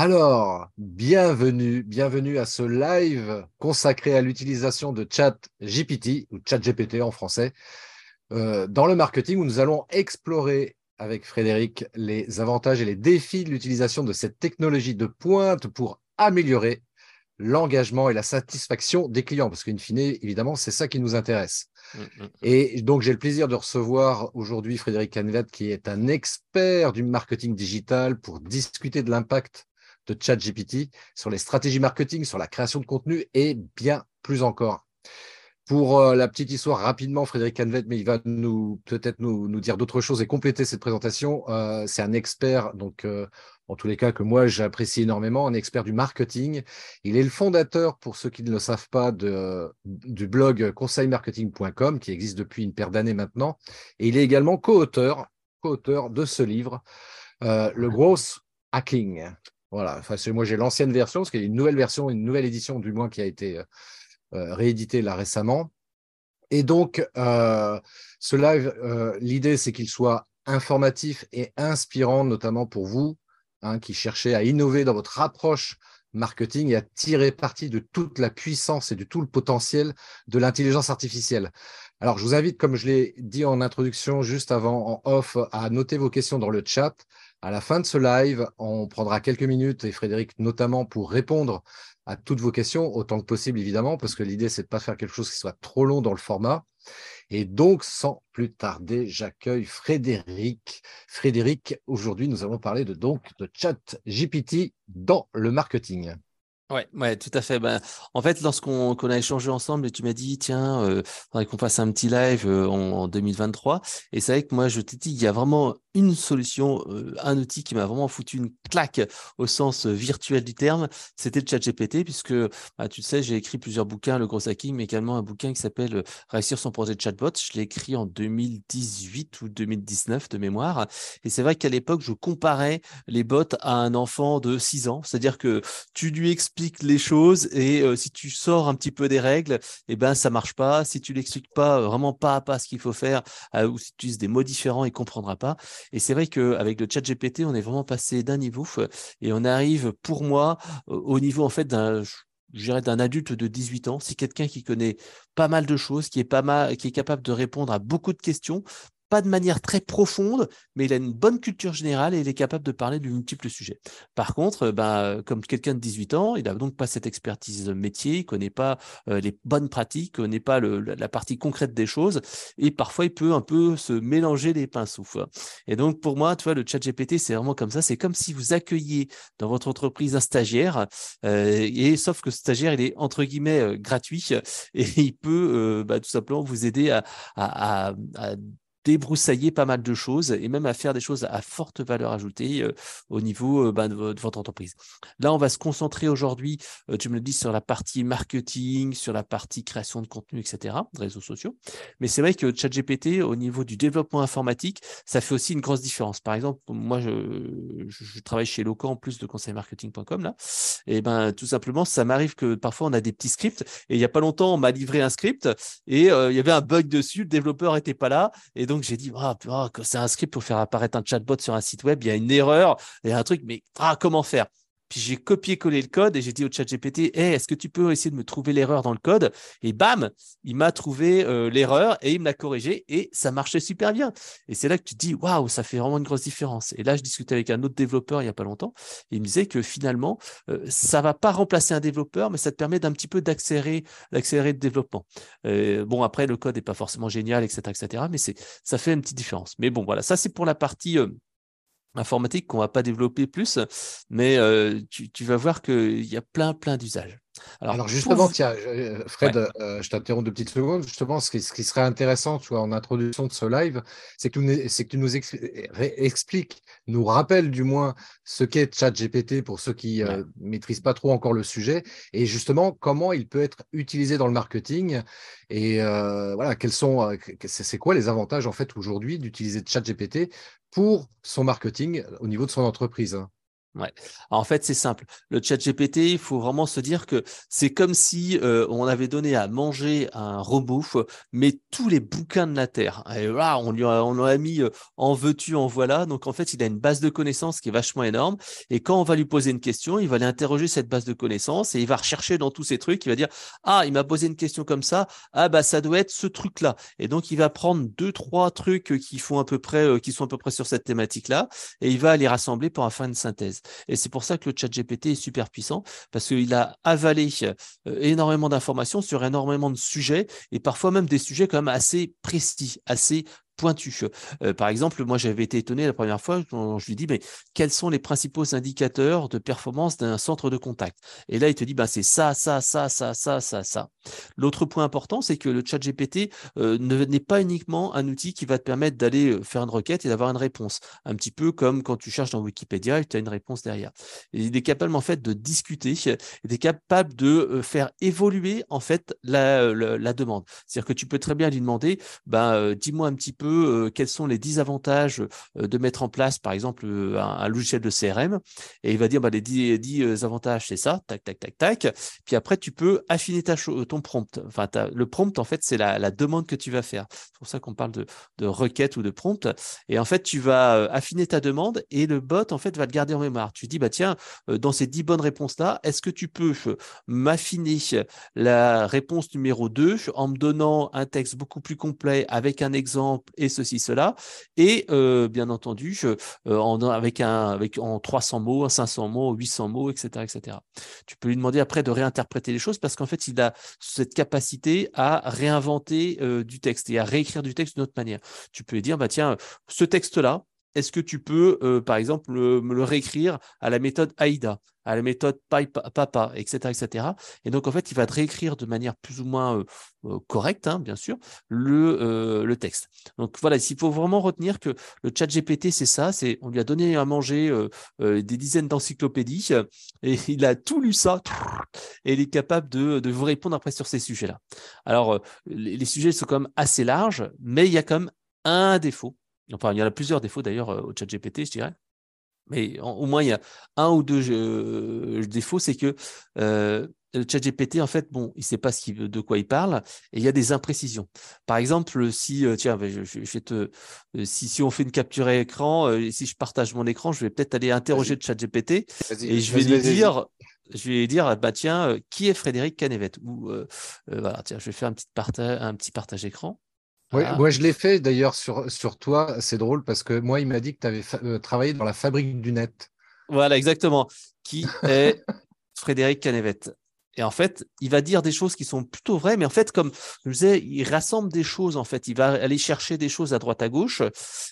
Alors, bienvenue, bienvenue à ce live consacré à l'utilisation de Chat GPT ou Chat GPT en français euh, dans le marketing où nous allons explorer avec Frédéric les avantages et les défis de l'utilisation de cette technologie de pointe pour améliorer l'engagement et la satisfaction des clients, parce qu'in fine, évidemment, c'est ça qui nous intéresse. Mm, mm, mm. Et donc, j'ai le plaisir de recevoir aujourd'hui Frédéric Canvet, qui est un expert du marketing digital pour discuter de l'impact de ChatGPT sur les stratégies marketing, sur la création de contenu et bien plus encore. Pour euh, la petite histoire, rapidement, Frédéric Canvet, mais il va nous peut-être nous, nous, dire d'autres choses et compléter cette présentation. Euh, c'est un expert, donc euh, en tous les cas que moi j'apprécie énormément, un expert du marketing. Il est le fondateur, pour ceux qui ne le savent pas, de, du blog conseilmarketing.com qui existe depuis une paire d'années maintenant. Et il est également co-auteur, co-auteur de ce livre, le Gross Hacking. Voilà, enfin, moi j'ai l'ancienne version, parce qu'il y a une nouvelle version, une nouvelle édition du moins qui a été euh, euh, rééditée là récemment. Et donc, euh, ce live, l'idée c'est qu'il soit informatif et inspirant, notamment pour vous hein, qui cherchez à innover dans votre approche marketing et à tirer parti de toute la puissance et de tout le potentiel de l'intelligence artificielle. Alors, je vous invite, comme je l'ai dit en introduction juste avant, en off, à noter vos questions dans le chat. À la fin de ce live, on prendra quelques minutes, et Frédéric notamment, pour répondre à toutes vos questions, autant que possible évidemment, parce que l'idée, c'est de ne pas faire quelque chose qui soit trop long dans le format. Et donc, sans plus tarder, j'accueille Frédéric. Frédéric, aujourd'hui, nous allons parler de, donc, de chat GPT dans le marketing. Ouais, ouais, tout à fait. Ben, en fait, lorsqu'on a échangé ensemble tu m'as dit, tiens, euh, faudrait qu'on fasse un petit live euh, en, en, 2023. Et c'est vrai que moi, je t'ai dit, il y a vraiment une solution, euh, un outil qui m'a vraiment foutu une claque au sens euh, virtuel du terme, c'était le chat GPT, puisque bah, tu le sais, j'ai écrit plusieurs bouquins, le gros hacking, mais également un bouquin qui s'appelle euh, Réussir son projet de chatbot. Je l'ai écrit en 2018 ou 2019 de mémoire. Et c'est vrai qu'à l'époque, je comparais les bots à un enfant de 6 ans, c'est-à-dire que tu lui expliques les choses et si tu sors un petit peu des règles, eh ben ça marche pas. Si tu l'expliques pas vraiment pas à pas ce qu'il faut faire, ou si tu utilises des mots différents, il comprendra pas. Et c'est vrai qu'avec le chat GPT, on est vraiment passé d'un niveau et on arrive, pour moi, au niveau en fait d'un d'un adulte de 18 ans, c'est quelqu'un qui connaît pas mal de choses, qui est pas mal, qui est capable de répondre à beaucoup de questions, pas de manière très profonde, mais il a une bonne culture générale et il est capable de parler de multiples sujets. Par contre, ben, comme quelqu'un de 18 ans, il n'a donc pas cette expertise métier, il ne connaît pas euh, les bonnes pratiques, il ne connaît pas la partie concrète des choses, et parfois il peut un peu se mélanger les pinceaux. Et donc pour moi, tu vois, le chat GPT, c'est vraiment comme ça, c'est comme si vous accueilliez dans votre entreprise un stagiaire, euh, et sauf que ce stagiaire, il est entre guillemets euh, gratuit, et il peut bah, tout simplement vous aider à débroussailler pas mal de choses et même à faire des choses à forte valeur ajoutée euh, au niveau euh, ben, de, votre entreprise. Là, on va se concentrer aujourd'hui, euh, tu me le dis, sur la partie marketing, sur la partie création de contenu, etc., réseaux sociaux. Mais c'est vrai que ChatGPT, au niveau du développement informatique, ça fait aussi une grosse différence. Par exemple, moi, je, travaille chez Locan en plus de conseilmarketing.com là. Et ben, tout simplement, ça m'arrive que parfois on a des petits scripts et il y a pas longtemps, on m'a livré un script et il y avait un bug dessus, le développeur était pas là et donc j'ai dit, ah, ah, c'est un script pour faire apparaître un chatbot sur un site web, il y a une erreur, il y a un truc, mais ah, comment faire? Puis j'ai copié-collé le code et j'ai dit au chat GPT, hey, est-ce que tu peux essayer de me trouver l'erreur dans le code? Et bam, il m'a trouvé euh, l'erreur et il me l'a corrigé et ça marchait super bien. Et c'est là que tu te dis, waouh, ça fait vraiment une grosse différence. Et là, je discutais avec un autre développeur il n'y a pas longtemps et il me disait que finalement, euh, ça va pas remplacer un développeur, mais ça te permet d'un petit peu d'accélérer, d'accélérer le développement. Euh, bon, après, le code n'est pas forcément génial, etc., etc., mais c'est, ça fait une petite différence. Mais bon, voilà, ça c'est pour la partie informatique qu'on va pas développer plus, mais euh, tu, vas voir qu'il y a plein, plein d'usages. Alors, justement, tiens, euh, Fred, euh, je t'interromps deux petites secondes. Justement, ce qui, serait intéressant, tu vois, en introduction de ce live, c'est que, que, tu nous expliques, nous rappelles du moins ce qu'est ChatGPT pour ceux qui ne maîtrisent pas trop encore le sujet, et justement comment il peut être utilisé dans le marketing, et voilà, quels sont, c'est quoi les avantages en fait aujourd'hui d'utiliser ChatGPT pour son marketing au niveau de son entreprise. Hein. Ouais. en fait, c'est simple. Le chat GPT, il faut vraiment se dire que c'est comme si euh, on avait donné à manger un robot, mais tous les bouquins de la Terre. Et là, on lui a, on a mis euh, en veux-tu, en voilà. Donc, en fait, il a une base de connaissances qui est vachement énorme. Et quand on va lui poser une question, il va aller interroger cette base de connaissances et il va rechercher dans tous ces trucs. Il va dire, ah, il m'a posé une question comme ça. Ah, bah, ça doit être ce truc-là. Et donc, il va prendre deux, trois trucs qui font à peu près, euh, qui sont à peu près sur cette thématique-là et il va les rassembler pour faire une synthèse. Et c'est pour ça que le chat GPT est super puissant, parce qu'il a avalé euh, énormément d'informations sur énormément de sujets, et parfois même des sujets quand même assez précis, assez pointu. Euh, par exemple, moi, j'avais été étonné la première fois quand je lui dis, mais quels sont les principaux indicateurs de performance d'un centre de contact? Et là, il te dit, bah, c'est ça, ça, ça, ça, ça, ça, ça. L'autre point important, c'est que le chat GPT euh, n'est pas uniquement un outil qui va te permettre d'aller euh, faire une requête et d'avoir une réponse. Un petit peu comme quand tu cherches dans Wikipédia et tu as une réponse derrière. il est capable, en fait, de discuter, il est capable de faire évoluer, en fait, la, demande. C'est-à-dire que tu peux très bien lui demander, bah, dis-moi un petit peu euh, quels sont les 10 avantages euh, de mettre en place, par exemple, euh, un, logiciel de CRM. Et il va dire, bah, les 10, avantages, c'est ça, tac, tac, tac, tac. Puis après, tu peux affiner ta ton prompt. Enfin, le prompt, en fait, c'est la, demande que tu vas faire. C'est pour ça qu'on parle de, de, requête ou de prompt. Et en fait, tu vas affiner ta demande et le bot, en fait, va le garder en mémoire. Tu dis, bah, tiens, dans ces 10 bonnes réponses-là, est-ce que tu peux m'affiner la réponse numéro 2 en me donnant un texte beaucoup plus complet avec un exemple et ceci, cela. Et euh, bien entendu, euh, en, avec un, avec, en 300 mots, 500 mots, 800 mots, etc., etc. Tu peux lui demander après de réinterpréter les choses parce qu'en fait, il a cette capacité à réinventer euh, du texte et à réécrire du texte d'une autre manière. Tu peux lui dire, bah, tiens, ce texte-là, est-ce que tu peux, euh, par exemple, me le réécrire à la méthode AIDA, à la méthode PAPA, etc., etc. Et donc, en fait, il va te réécrire de manière plus ou moins euh, euh, correcte, hein, bien sûr, le, le, texte. Donc, voilà, il faut vraiment retenir que le chat GPT, c'est ça, c'est on lui a donné à manger des dizaines d'encyclopédies et il a tout lu ça et il est capable de, de vous répondre après sur ces sujets-là. Alors, les, les sujets sont quand même assez larges, mais il y a quand même un défaut Enfin, il y en a plusieurs défauts d'ailleurs euh, au chat GPT, je dirais. Mais au moins, il y a un ou deux euh, défauts, c'est que euh, le chat GPT, en fait, bon, il ne sait pas ce de quoi il parle et il y a des imprécisions. Par exemple, si, tiens, je, je, te, si, si on fait une capture écran, et si je partage mon écran, je vais peut-être aller interroger le chat GPT et je vais lui dire, je vais dire, bah tiens, qui est Frédéric Canevet Ou voilà, tiens, je vais faire un petit partage, un petit partage écran. Oui, moi je l'ai fait d'ailleurs sur, sur toi, c'est drôle parce que moi il m'a dit que tu avais euh, travaillé dans la fabrique du net. Voilà, exactement. Qui est Frédéric Canevet et en fait, il va dire des choses qui sont plutôt vraies, mais en fait, comme je disais, il rassemble des choses. En fait, il va aller chercher des choses à droite à gauche.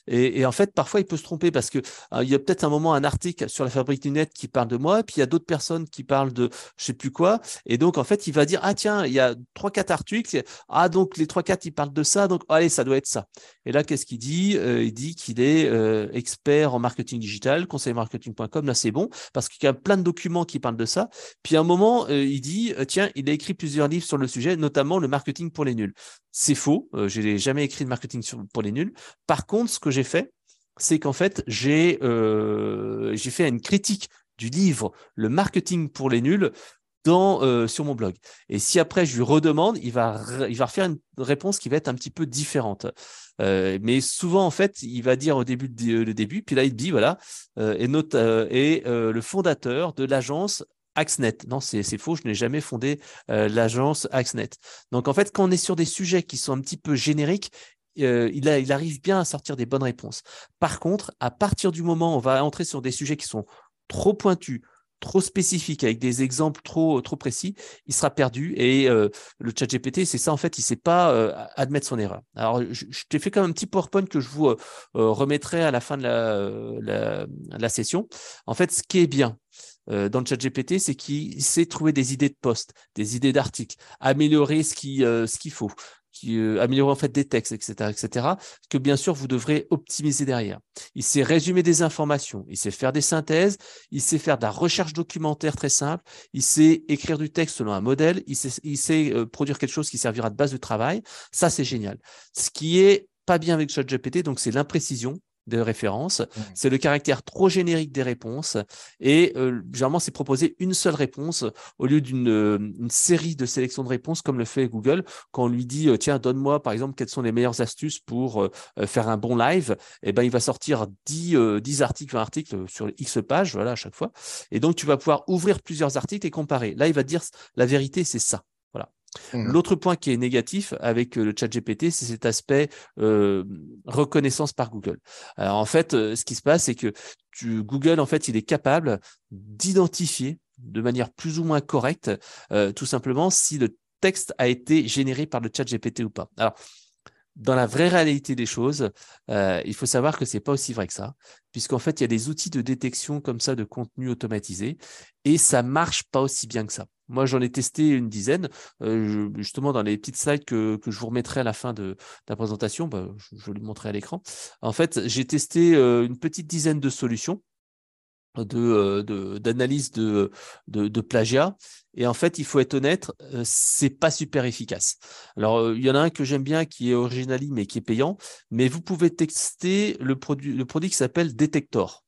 Et, en fait, parfois, il peut se tromper parce que euh, il y a peut-être un moment un article sur la fabrique du net qui parle de moi, puis il y a d'autres personnes qui parlent de je sais plus quoi. Et donc, en fait, il va dire ah tiens, il y a trois quatre articles. Ah donc les trois quatre ils parlent de ça. Donc allez, ça doit être ça. Et là, qu'est-ce qu'il dit? Euh, Il dit qu'il est euh, expert en marketing digital, conseilmarketing.com. Là, c'est bon parce qu'il y a plein de documents qui parlent de ça. Puis à un moment, il dit euh, tiens, il a écrit plusieurs livres sur le sujet, notamment le marketing pour les nuls. C'est faux, euh, je n'ai jamais écrit de marketing pour les nuls. Par contre, ce que j'ai fait, c'est qu'en fait, j'ai euh, fait une critique du livre Le marketing pour les nuls sur mon blog. Et si après je lui redemande, il va, il va refaire une réponse qui va être un petit peu différente. mais souvent, en fait, il va dire au début le début, puis là, il dit voilà, et, note, et le fondateur de l'agence Axnet. Non, c'est faux, je n'ai jamais fondé euh, l'agence Axnet. Donc en fait, quand on est sur des sujets qui sont un petit peu génériques, euh, il, arrive bien à sortir des bonnes réponses. Par contre, à partir du moment où on va entrer sur des sujets qui sont trop pointus, trop spécifiques, avec des exemples trop, précis, il sera perdu. Et euh, le chat GPT, c'est ça, en fait, il ne sait pas admettre son erreur. Alors, je, t'ai fait quand même un petit PowerPoint que je vous remettrai à la fin de la, session. En fait, ce qui est bien, dans le chat GPT, c'est qu'il sait trouver des idées de posts, des idées d'articles, améliorer ce qu'il ce qu'il faut, qui, euh, améliorer en fait des textes, etc., etc., que bien sûr vous devrez optimiser derrière. Il sait résumer des informations, il sait faire des synthèses, il sait faire de la recherche documentaire très simple, il sait écrire du texte selon un modèle, il sait, il sait euh, produire quelque chose qui servira de base de travail. Ça, c'est génial. Ce qui est pas bien avec ChatGPT, donc c'est l'imprécision de référence. Mmh. C'est le caractère trop générique des réponses. Et euh, généralement, c'est proposer une seule réponse au lieu d'une euh, série de sélections de réponses comme le fait Google. Quand on lui dit, euh, tiens, donne-moi par exemple quelles sont les meilleures astuces pour faire un bon live, et eh ben, il va sortir 10, 10 articles, 20 articles sur X pages, voilà, à chaque fois. Et donc, tu vas pouvoir ouvrir plusieurs articles et comparer. Là, il va dire, la vérité, c'est ça. Mmh. L'autre point qui est négatif avec euh, le chat GPT, c'est cet aspect euh, reconnaissance par Google. Alors en fait, euh, ce qui se passe, c'est que Google, en fait, il est capable d'identifier de manière plus ou moins correcte, tout simplement, si le texte a été généré par le chat GPT ou pas. Alors, dans la vraie réalité des choses, il faut savoir que c'est pas aussi vrai que ça, puisqu'en fait, il y a des outils de détection comme ça de contenu automatisé et ça marche pas aussi bien que ça. Moi, j'en ai testé une dizaine. Euh, justement, dans les petites slides que, je vous remettrai à la fin de, la présentation, bah, je, je, le montrer à l'écran. En fait, j'ai testé euh, une petite dizaine de solutions euh, d'analyse de, de, de, plagiat. Et en fait, il faut être honnête, c'est pas super efficace. Alors, il y en a un que j'aime bien qui est originali, mais qui est payant. Mais vous pouvez tester le produit, le produit qui s'appelle Detector.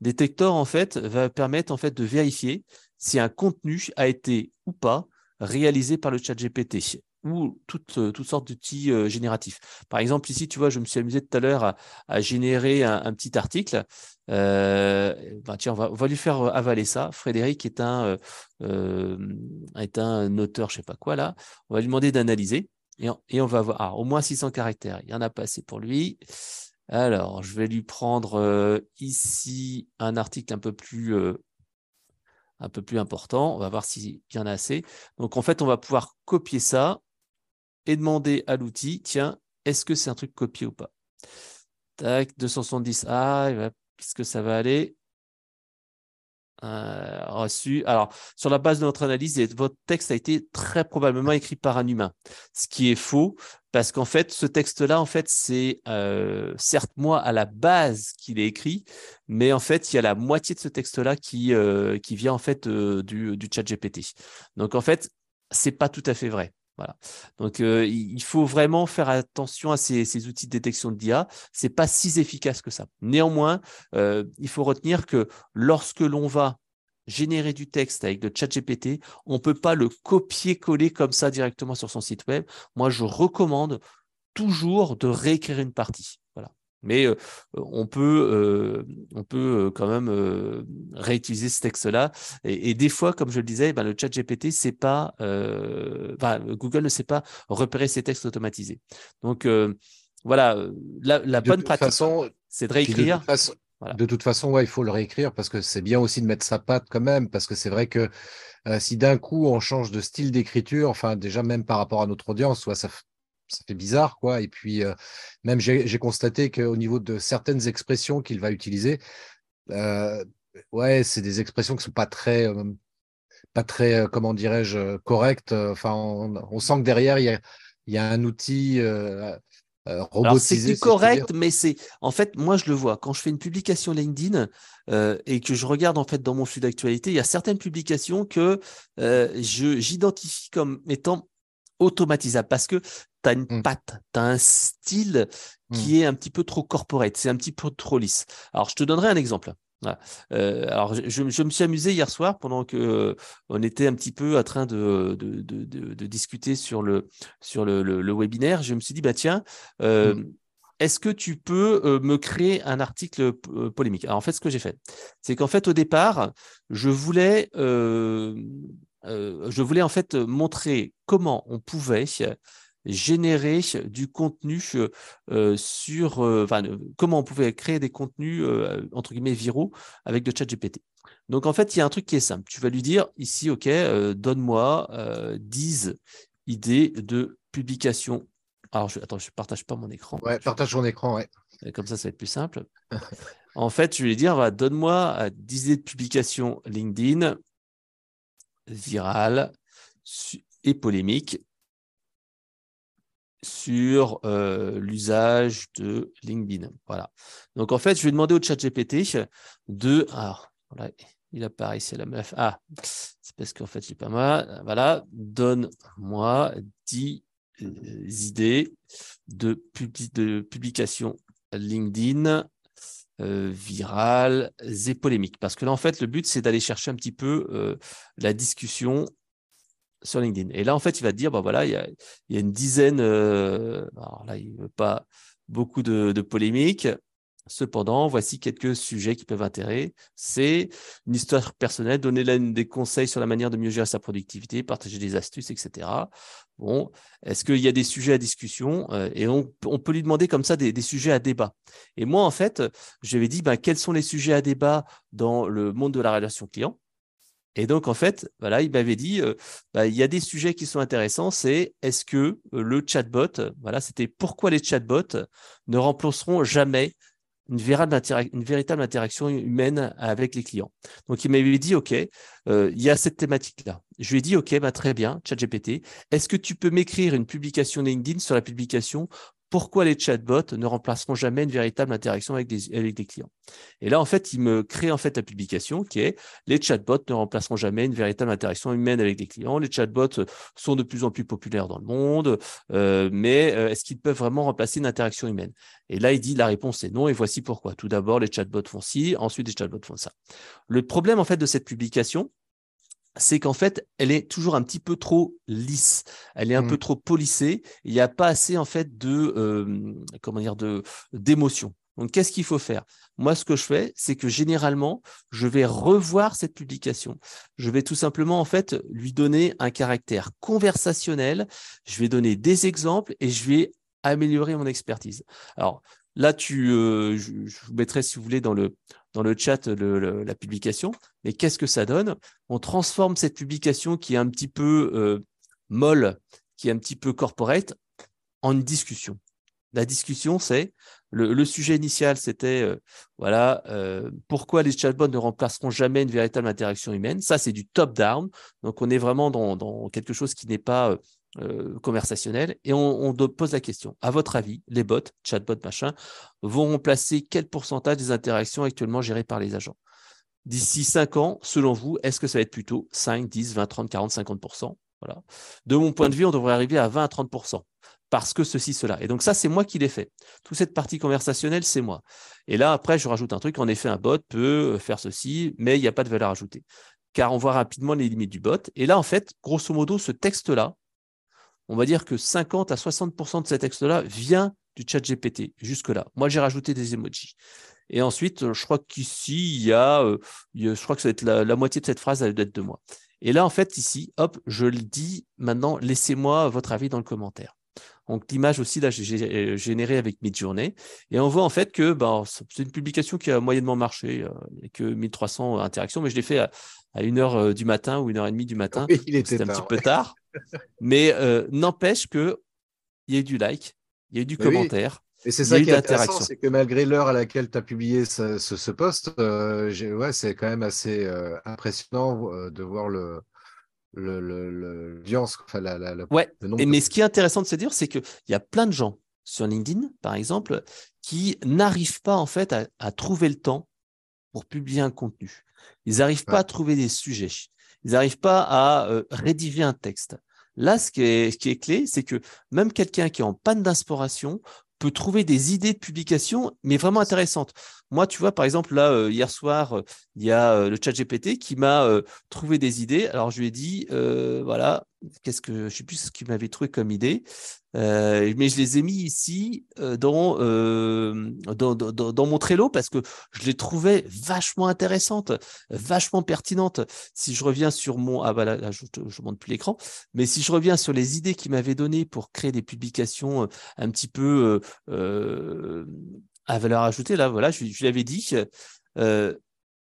Detector, en fait, va permettre en fait de vérifier si un contenu a été ou pas réalisé par le chat GPT ou toutes, euh, toutes sortes d'outils euh, génératifs. Par exemple, ici, tu vois, je me suis amusé tout à l'heure à, générer un, petit article. Euh, ben tiens, on va, lui faire avaler ça. Frédéric est un, est un auteur, je sais pas quoi là. On va lui demander d'analyser et, on va voir ah, au moins 600 caractères. Il y en a pas assez pour lui. Alors, je vais lui prendre ici un article un peu plus un peu plus important. On va voir s'il y en a assez. Donc, en fait, on va pouvoir copier ça et demander à l'outil, tiens, est-ce que c'est un truc copié ou pas? Tac, 270. Ah, est-ce que ça va aller? Euh, reçu. Alors, sur la base de notre analyse, votre texte a été très probablement écrit par un humain, ce qui est faux parce qu'en fait, ce texte-là, en fait, c'est euh, certes moi à la base qu'il est écrit, mais en fait, il y a la moitié de ce texte-là qui euh, qui vient en fait du, du chat GPT. Donc en fait, c'est pas tout à fait vrai. Donc, il faut vraiment faire attention à ces, outils de détection de d'IA. C'est pas si efficace que ça. Néanmoins, il faut retenir que lorsque l'on va générer du texte avec le chat GPT, on ne peut pas le copier-coller comme ça directement sur son site web. Moi, je recommande toujours de réécrire une partie. Mais euh, on peut, euh, on peut euh, quand même réutiliser ce texte-là. Et, des fois, comme je le disais, ben, le chat GPT, c'est pas, Google ne sait pas repérer ces textes automatisés. Donc voilà, la, bonne pratique, c'est de réécrire. De toute façon, ouais, il faut le réécrire parce que c'est bien aussi de mettre sa patte quand même, parce que c'est vrai que si d'un coup on change de style d'écriture, enfin déjà même par rapport à notre audience, soit ça, ça fait bizarre, quoi. Et puis, euh, même j'ai constaté qu'au niveau de certaines expressions qu'il va utiliser, euh, ouais, c'est des expressions qui sont pas très, euh, pas très, comment dirais-je, correctes. Enfin, on, sent que derrière il y a, y a, un outil. robotisé. C'est correct, mais c'est en fait, moi je le vois quand je fais une publication LinkedIn et que je regarde en fait dans mon flux d'actualité, il y a certaines publications que j'identifie comme étant automatisable parce que tu as une mmh. patte, tu as un style qui mmh. est un petit peu trop corporate, c'est un petit peu trop lisse. Alors, je te donnerai un exemple. Euh, alors, je, me suis amusé hier soir pendant que euh, on était un petit peu en train de, de, de, discuter sur le sur le, le, webinaire. Je me suis dit bah tiens, euh, mmh. est-ce que tu peux me créer un article polémique? Alors en fait, ce que j'ai fait, c'est qu'en fait au départ, je voulais je voulais en fait montrer comment on pouvait générer du contenu sur, enfin, comment on pouvait créer des contenus entre guillemets viraux avec le chat GPT. Donc en fait, il y a un truc qui est simple. Tu vas lui dire ici, ok, donne-moi 10 idées de publication. Alors, je, attends, je partage pas mon écran. Ouais, partage mon écran, ouais. Comme ça, ça va être plus simple. En fait, je lui ai dire, donne-moi 10 idées de publication LinkedIn virales et polémiques sur l'usage de LinkedIn. Voilà. Donc en fait, je vais demander au chat GPT de. Alors, voilà, il apparaît ici la meuf. Ah, c'est parce qu'en fait, j'ai pas mal. Voilà, donne-moi 10 idées de, de publication LinkedIn virales et polémiques. Parce que là, en fait, le but, c'est d'aller chercher un petit peu la discussion sur LinkedIn. Et là, en fait, il va te dire, bah voilà, il y a, une dizaine, euh, alors là, il ne veut pas beaucoup de, polémiques. Cependant, voici quelques sujets qui peuvent intéresser. C'est une histoire personnelle, donner des conseils sur la manière de mieux gérer sa productivité, partager des astuces, etc. Bon, est-ce qu'il y a des sujets à discussion euh, Et on, on, peut lui demander comme ça des, des, sujets à débat. Et moi, en fait, j'avais dit, ben, quels sont les sujets à débat dans le monde de la relation client? Et donc, en fait, voilà, il m'avait dit, euh, bah, il y a des sujets qui sont intéressants, c'est est-ce que euh, le chatbot, voilà, c'était pourquoi les chatbots ne remplaceront jamais une véritable, interaction humaine avec les clients? Donc, il m'avait dit, OK, euh, il y a cette thématique-là. Je lui ai dit, OK, bah, très bien, ChatGPT, est-ce que tu peux m'écrire une publication LinkedIn sur la publication pourquoi les chatbots ne remplaceront jamais une véritable interaction avec des, avec des clients? Et là, en fait, il me crée en fait la publication qui est les chatbots ne remplaceront jamais une véritable interaction humaine avec des clients. Les chatbots sont de plus en plus populaires dans le monde, euh, mais euh, est-ce qu'ils peuvent vraiment remplacer une interaction humaine? Et là, il dit la réponse est non, et voici pourquoi. Tout d'abord, les chatbots font ci, ensuite les chatbots font ça. Le problème en fait de cette publication, c'est qu'en fait, elle est toujours un petit peu trop lisse. Elle est un peu mmh. trop polissée. Il n'y a pas assez en fait de comment dire de d'émotion. Donc, qu'est-ce qu'il faut faire? Moi, ce que je fais, c'est que généralement, je vais revoir cette publication. Je vais tout simplement en fait lui donner un caractère conversationnel. Je vais donner des exemples et je vais améliorer mon expertise. Alors, Là, tu, je, vous mettrai, si vous voulez, dans le, dans le chat la publication. Mais qu'est-ce que ça donne? On transforme cette publication qui est un petit peu molle, qui est un petit peu corporate, en une discussion. La discussion, c'est le, sujet initial, c'était voilà pourquoi les chatbots ne remplaceront jamais une véritable interaction humaine? Ça, c'est du top-down. Donc, on est vraiment dans quelque chose qui n'est pas euh, et on, pose la question. À votre avis, les bots, chatbots, machin, vont remplacer quel pourcentage des interactions actuellement gérées par les agents? D'ici 5 ans, selon vous, est-ce que ça va être plutôt 5, 10, 20, 30, 40, 50% voilà. De mon point de vue, on devrait arriver à 20 à 30% parce que ceci, cela. Et donc ça, c'est moi qui l'ai fait. Toute cette partie conversationnelle, c'est moi. Et là, après, je rajoute un truc. En effet, un bot peut faire ceci, mais il n'y a pas de valeur ajoutée. Car on voit rapidement les limites du bot. Et là, en fait, grosso modo, ce texte-là, on va dire que 50 à 60% de cet texte-là vient du chat GPT, jusque-là. Moi, j'ai rajouté des emojis. Et ensuite, je crois qu'ici, il y a, euh, je crois que ça va être la, moitié de cette phrase, elle doit être de moi. Et là, en fait, ici, hop, je le dis maintenant, laissez-moi votre avis dans le commentaire. Donc l'image aussi, là, j'ai généré avec Midjourney. Et on voit en fait que ben, c'est une publication qui a moyennement marché, euh, que 1300 interactions, mais je l'ai fait à, à 1h euh, du matin ou 1h30 du matin. il était un petit peu tard. Mais euh, n'empêche qu'il y a eu du like, il y a eu du commentaire. Et c'est ça qui est intéressant, c'est que malgré l'heure à laquelle tu as publié ce, ce, post, ouais, c'est quand même assez impressionnant de voir le, le, enfin, la, la, ouais. mais ce qui est intéressant de se dire, c'est qu'il y a plein de gens sur LinkedIn, par exemple, qui n'arrivent pas en fait à, trouver le temps pour publier un contenu. Ils n'arrivent pas à trouver des sujets. Ils n'arrivent pas à euh, rédiger un texte. Là, ce qui est, ce qui est clé, c'est que même quelqu'un qui est en panne d'inspiration peut trouver des idées de publication, mais vraiment intéressantes. Moi, tu vois, par exemple, là, euh, hier soir, euh, il y a euh, le chat GPT qui m'a trouvé des idées. Alors, je lui ai dit, voilà, qu'est-ce que, je sais plus ce qu'il m'avait trouvé comme idée, mais je les ai mis ici dans, dans, mon Trello parce que je les trouvais vachement intéressantes, vachement pertinentes. Si je reviens sur mon, ah bah là, je ne montre plus l'écran, mais si je reviens sur les idées qu'il m'avait données pour créer des publications un petit peu à valeur ajoutée, là, voilà, je, lui avais dit, euh,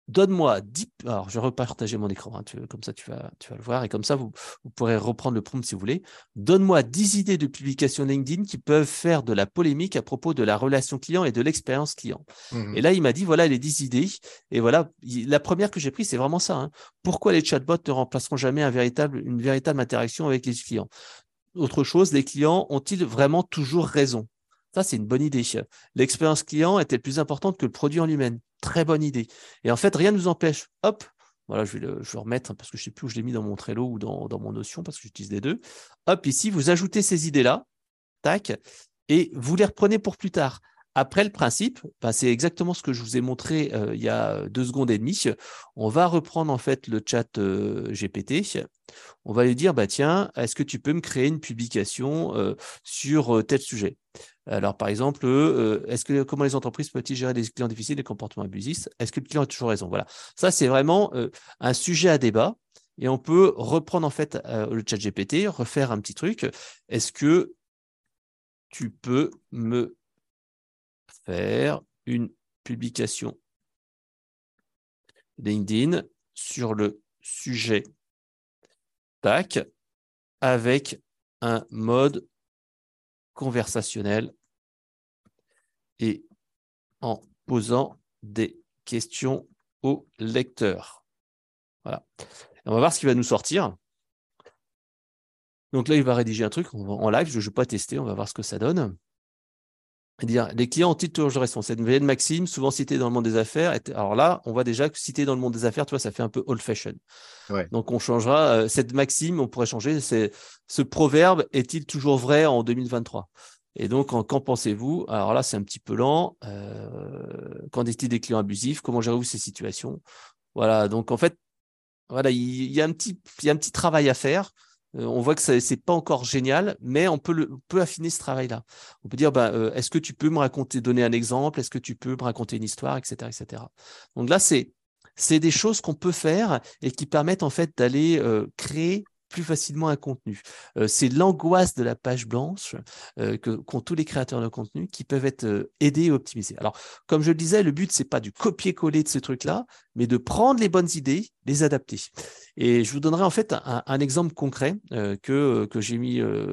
donne-moi 10. Alors, je vais repartager mon écran, hein, comme ça tu vas, tu vas le voir, et comme ça vous, pourrez reprendre le prompt si vous voulez. Donne-moi 10 idées de publication LinkedIn qui peuvent faire de la polémique à propos de la relation client et de l'expérience client. Mmh et là, il m'a dit voilà les 10 idées. Et voilà, la première que j'ai prise, c'est vraiment ça. Hein. Pourquoi les chatbots ne remplaceront jamais un véritable, une véritable interaction avec les clients? Autre chose, les clients ont-ils vraiment toujours raison? Ça, c'est une bonne idée. L'expérience client est-elle plus importante que le produit en lui-même Très bonne idée. Et en fait, rien ne nous empêche. Hop, voilà, je vais le, remettre parce que je ne sais plus où je l'ai mis dans mon Trello ou dans, mon Notion parce que j'utilise les deux. Hop, ici, vous ajoutez ces idées-là, tac, et vous les reprenez pour plus tard. Après le principe, bah, c'est exactement ce que je vous ai montré euh, il y a deux secondes et demie. On va reprendre en fait le chat euh, GPT. On va lui dire bah tiens, est-ce que tu peux me créer une publication euh, sur tel sujet? Alors par exemple, est-ce que comment les entreprises peuvent-ils gérer des clients difficiles, des comportements abusifs? Est-ce que le client a toujours raison? Voilà, ça c'est vraiment un sujet à débat. Et on peut reprendre en fait le chat GPT, refaire un petit truc. Est-ce que tu peux me faire une publication LinkedIn sur le sujet TAC avec un mode conversationnel et en posant des questions au lecteur. Voilà. On va voir ce qui va nous sortir. Donc là, il va rédiger un truc en live. Je ne vais pas tester. On va voir ce que ça donne dire les clients ont toujours raison. C'est une vieille maxime, souvent citée dans le monde des affaires. Alors là, on voit déjà que citer dans le monde des affaires, tu vois, ça fait un peu old fashion. Donc on changera euh, cette maxime, on pourrait changer. C'est ce proverbe est-il toujours vrai en 2023 Et donc, qu'en pensez-vous? Alors là, c'est un petit peu lent. Euh, qu'en est-il des clients abusifs? Comment gérez-vous ces situations? Voilà. Donc en fait, voilà, il y, a un petit, il y a un petit travail à faire. Euh, on voit que ce n'est pas encore génial, mais on peut, affiner ce travail-là. On peut dire, bah, euh, est-ce que tu peux me raconter, donner un exemple? Est-ce que tu peux me raconter une histoire, etc., etc. Donc là, c'est des choses qu'on peut faire et qui permettent en fait d'aller euh, créer plus facilement un contenu. Euh, c'est l'angoisse de la page blanche euh, qu'ont tous les créateurs de contenu qui peuvent être euh, aidés et optimisés. Alors, comme je le disais, le but, c'est pas du copier-coller de ce truc-là, mais de prendre les bonnes idées, les adapter. Et je vous donnerai en fait un, exemple concret que, j'ai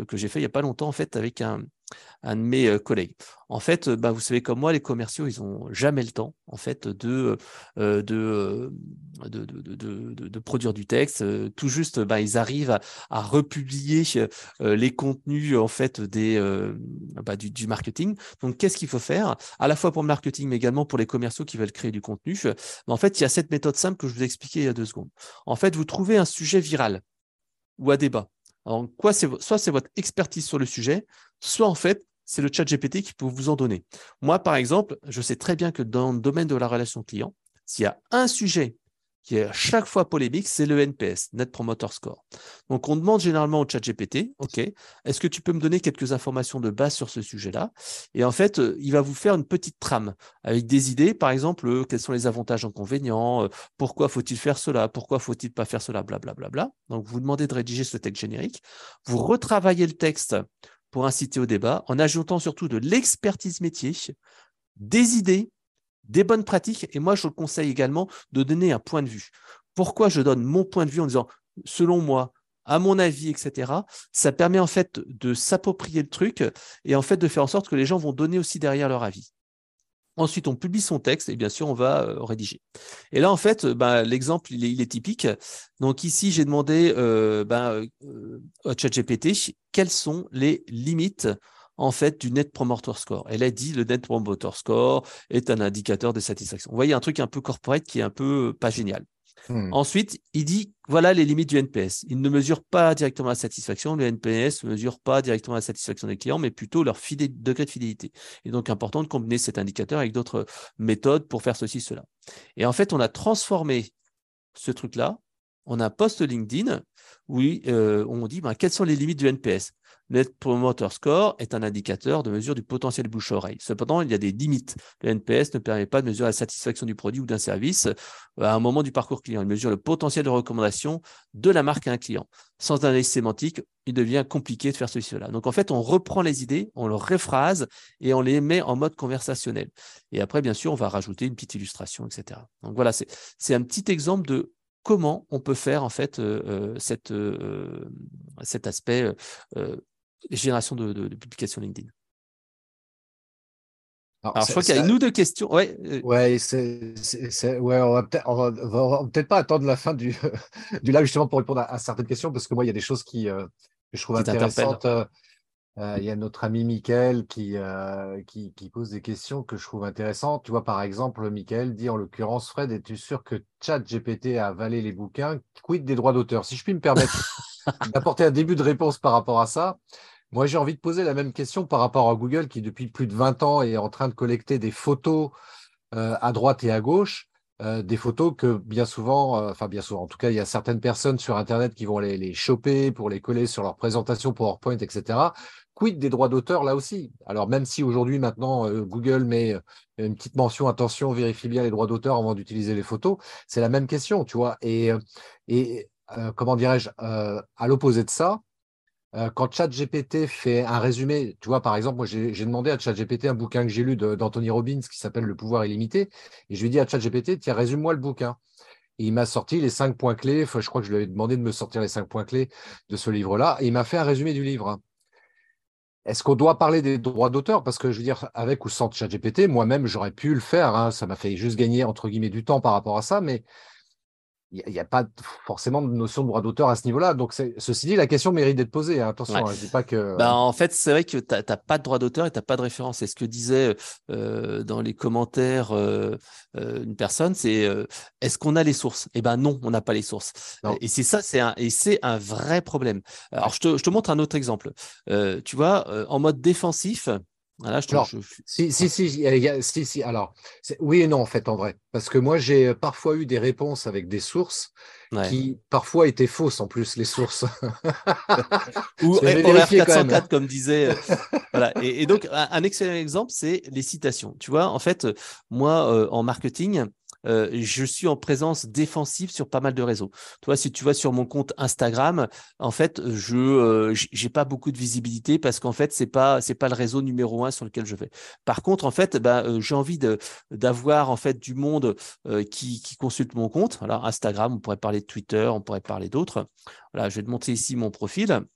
que j'ai fait il n'y a pas longtemps en fait avec un, un de mes euh, collègues. En fait, bah, vous savez comme moi, les commerciaux, ils n'ont jamais le temps en fait de, euh, de, de, de, produire du texte. Tout juste, bah, ils arrivent à, republier les contenus en fait des, bah, du, marketing. Donc, qu'est-ce qu'il faut faire? À la fois pour le marketing, mais également pour les commerciaux qui veulent créer du contenu En fait, il y a cette méthode simple que je vous ai expliquée il y a deux secondes. En fait, vous trouvez un sujet viral ou à débat. Alors, soit c'est votre expertise sur le sujet, soit en fait, c'est le chat GPT qui peut vous en donner. Moi, par exemple, je sais très bien que dans le domaine de la relation client, s'il y a un sujet qui est à chaque fois polémique, c'est le NPS, Net Promoter Score. Donc, on demande généralement au chat GPT, OK, est-ce que tu peux me donner quelques informations de base sur ce sujet-là? Et en fait, euh, il va vous faire une petite trame avec des idées, par exemple, euh, quels sont les avantages inconvénients, euh, pourquoi faut-il faire cela, pourquoi faut-il pas faire cela, blablabla. Bla, bla, bla. Donc, vous demandez de rédiger ce texte générique, vous retravaillez le texte pour inciter au débat, en ajoutant surtout de l'expertise métier, des idées, des bonnes pratiques. Et moi, je conseille également de donner un point de vue. Pourquoi je donne mon point de vue en disant, selon moi, à mon avis, etc. Ça permet en fait de s'approprier le truc et en fait de faire en sorte que les gens vont donner aussi derrière leur avis. Ensuite, on publie son texte et bien sûr, on va euh, rédiger. Et là, en fait, euh, bah, l'exemple, il est, typique. Donc ici, j'ai demandé euh, bah, au ChatGPT quelles sont les limites en fait du Net Promoter Score. Elle a dit le Net Promoter Score est un indicateur de satisfaction. Vous voyez un truc un peu corporate qui est un peu pas génial. Hmm. Ensuite, il dit voilà les limites du NPS. Il ne mesure pas directement la satisfaction. Le NPS ne mesure pas directement la satisfaction des clients, mais plutôt leur degré de fidélité. Il est donc important de combiner cet indicateur avec d'autres méthodes pour faire ceci, cela. Et en fait, on a transformé ce truc-là on a un post LinkedIn où euh, on dit ben, quelles sont les limites du NPS. Net Promoter Score est un indicateur de mesure du potentiel bouche-oreille. Cependant, il y a des limites. Le NPS ne permet pas de mesurer la satisfaction du produit ou d'un service euh, à un moment du parcours client. Il mesure le potentiel de recommandation de la marque à un client. Sans analyse sémantique, il devient compliqué de faire ceci-là. Donc, en fait, on reprend les idées, on les rephrase et on les met en mode conversationnel. Et après, bien sûr, on va rajouter une petite illustration, etc. Donc, voilà, c'est un petit exemple de comment on peut faire en fait euh, euh, cet aspect génération de, de, publications LinkedIn. Alors, je crois qu'il y a une ou deux questions. Ouais, euh. ouais, c'est, ouais on va peut-être peut pas attendre la fin du, du live justement pour répondre à, certaines questions parce que moi, il y a des choses qui, euh, que je trouve intéressantes. Euh, il y a notre ami Michael qui, qui, qui, pose des questions que je trouve intéressantes. Tu vois, par exemple, Michael dit en l'occurrence, Fred, es-tu sûr que ChatGPT a avalé les bouquins Quid des droits d'auteur? Si je puis me permettre d'apporter un début de réponse par rapport à ça. Moi, j'ai envie de poser la même question par rapport à Google qui, depuis plus de 20 ans, est en train de collecter des photos euh, à droite et à gauche. Euh, des photos que bien souvent, euh, enfin bien souvent, en tout cas, il y a certaines personnes sur Internet qui vont les, les choper pour les coller sur leur présentation PowerPoint, etc. Quid des droits d'auteur là aussi? Alors même si aujourd'hui, maintenant, Google met une petite mention, attention, vérifie bien les droits d'auteur avant d'utiliser les photos, c'est la même question, tu vois. Et, et comment dirais-je, à l'opposé de ça, euh, quand ChatGPT fait un résumé, tu vois, par exemple, moi j'ai demandé à ChatGPT un bouquin que j'ai lu d'Anthony Robbins qui s'appelle Le pouvoir illimité, et je lui ai dit à ChatGPT, tiens, résume-moi le bouquin. Il m'a sorti les cinq points clés, je crois que je lui avais demandé de me sortir les cinq points clés de ce livre-là, et il m'a fait un résumé du livre. Est-ce qu'on doit parler des droits d'auteur? Parce que je veux dire, avec ou sans ChatGPT, moi-même, j'aurais pu le faire. Hein. Ça m'a fait juste gagner, entre guillemets, du temps par rapport à ça. Mais il n'y a, pas forcément de notion de droit d'auteur à ce niveau-là. Donc, ceci dit, la question mérite d'être posée. Hein. Attention, hein, je dis pas que. Bah, en fait, c'est vrai que tu n'as pas de droit d'auteur et tu n'as pas de référence. C'est ce que disait euh, dans les commentaires euh, euh, une personne c'est est-ce qu'on a les sources? Eh ben non, on n'a pas les sources. Et c'est ça, c'est un, et c'est un vrai problème. Alors, je te, je te, montre un autre exemple. tu vois, en mode défensif, alors, Si, si, si, si, alors, oui et non, en fait, en vrai. Parce que moi, j'ai parfois eu des réponses avec des sources qui, parfois, étaient fausses, en plus, les sources. Ou RR 404, comme disait. Euh, voilà. Et, donc, un, excellent exemple, c'est les citations. Tu vois, en fait, moi, euh, en marketing, euh, je suis en présence défensive sur pas mal de réseaux. Toi, si tu vas sur mon compte Instagram, en fait, je n'ai euh, pas beaucoup de visibilité parce qu'en fait, c'est pas c'est pas le réseau numéro un sur lequel je vais. Par contre, en fait, bah, euh, j'ai envie d'avoir en fait du monde qui, qui, consulte mon compte. Alors Instagram, on pourrait parler de Twitter, on pourrait parler d'autres. Voilà, je vais te montrer ici mon profil.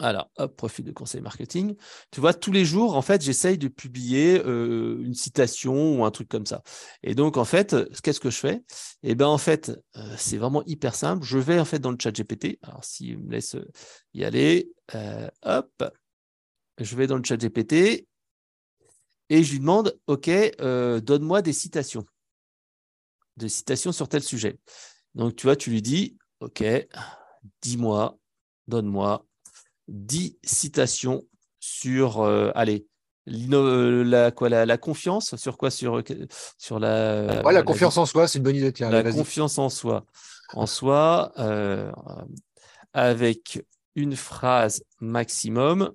Alors, hop, profil de conseil marketing. Tu vois, tous les jours, en fait, j'essaye de publier euh, une citation ou un truc comme ça. Et donc, en fait, qu'est-ce que je fais? Eh bien, en fait, euh, c'est vraiment hyper simple. Je vais, en fait, dans le chat GPT. Alors, s'il me laisse y aller, euh, hop, je vais dans le chat GPT et je lui demande, OK, donne-moi des citations. Des citations sur tel sujet. Donc, tu vois, tu lui dis, OK, dis-moi, donne-moi 10 citations sur, euh, allez, la, quoi, la, confiance, sur quoi sur, sur la. Ouais, la, confiance en soi, c'est une bonne idée. Tiens, la confiance en soi. En soi, euh, avec une phrase maximum,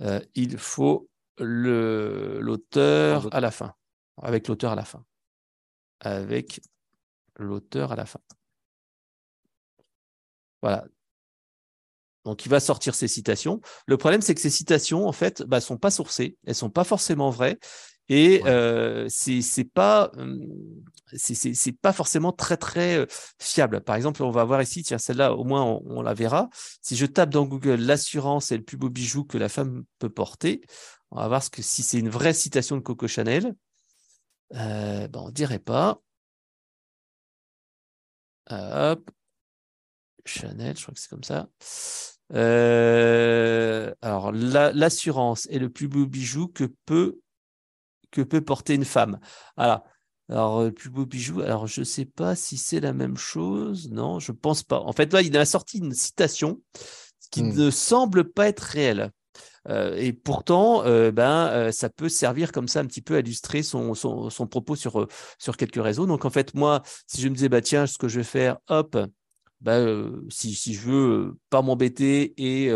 euh, il faut l'auteur à la fin. Avec l'auteur à la fin. Avec l'auteur à la fin. Voilà. Donc, il va sortir ces citations. Le problème, c'est que ces citations, en fait, bah, sont pas sourcées, elles sont pas forcément vraies, et euh, c'est pas hum, c'est pas forcément très très euh, fiable. Par exemple, on va voir ici, tiens, celle-là, au moins on, la verra. Si je tape dans Google l'assurance est le plus beau bijou que la femme peut porter, on va voir ce que si c'est une vraie citation de Coco Chanel. Euh, ben, on dirait pas. Hop. Chanel, je crois que c'est comme ça. Euh, alors, l'assurance est le plus beau bijou que peut, que peut porter une femme. Alors, alors, le plus beau bijou, alors je ne sais pas si c'est la même chose. Non, je ne pense pas. En fait, là, il a sorti une citation qui hmm. ne semble pas être réelle. et pourtant, ben, ça peut servir comme ça un petit peu à illustrer son, son, propos sur, sur quelques réseaux. Donc, en fait, moi, si je me disais, bah, tiens, ce que je vais faire, hop, bah, si, si, je veux pas m'embêter et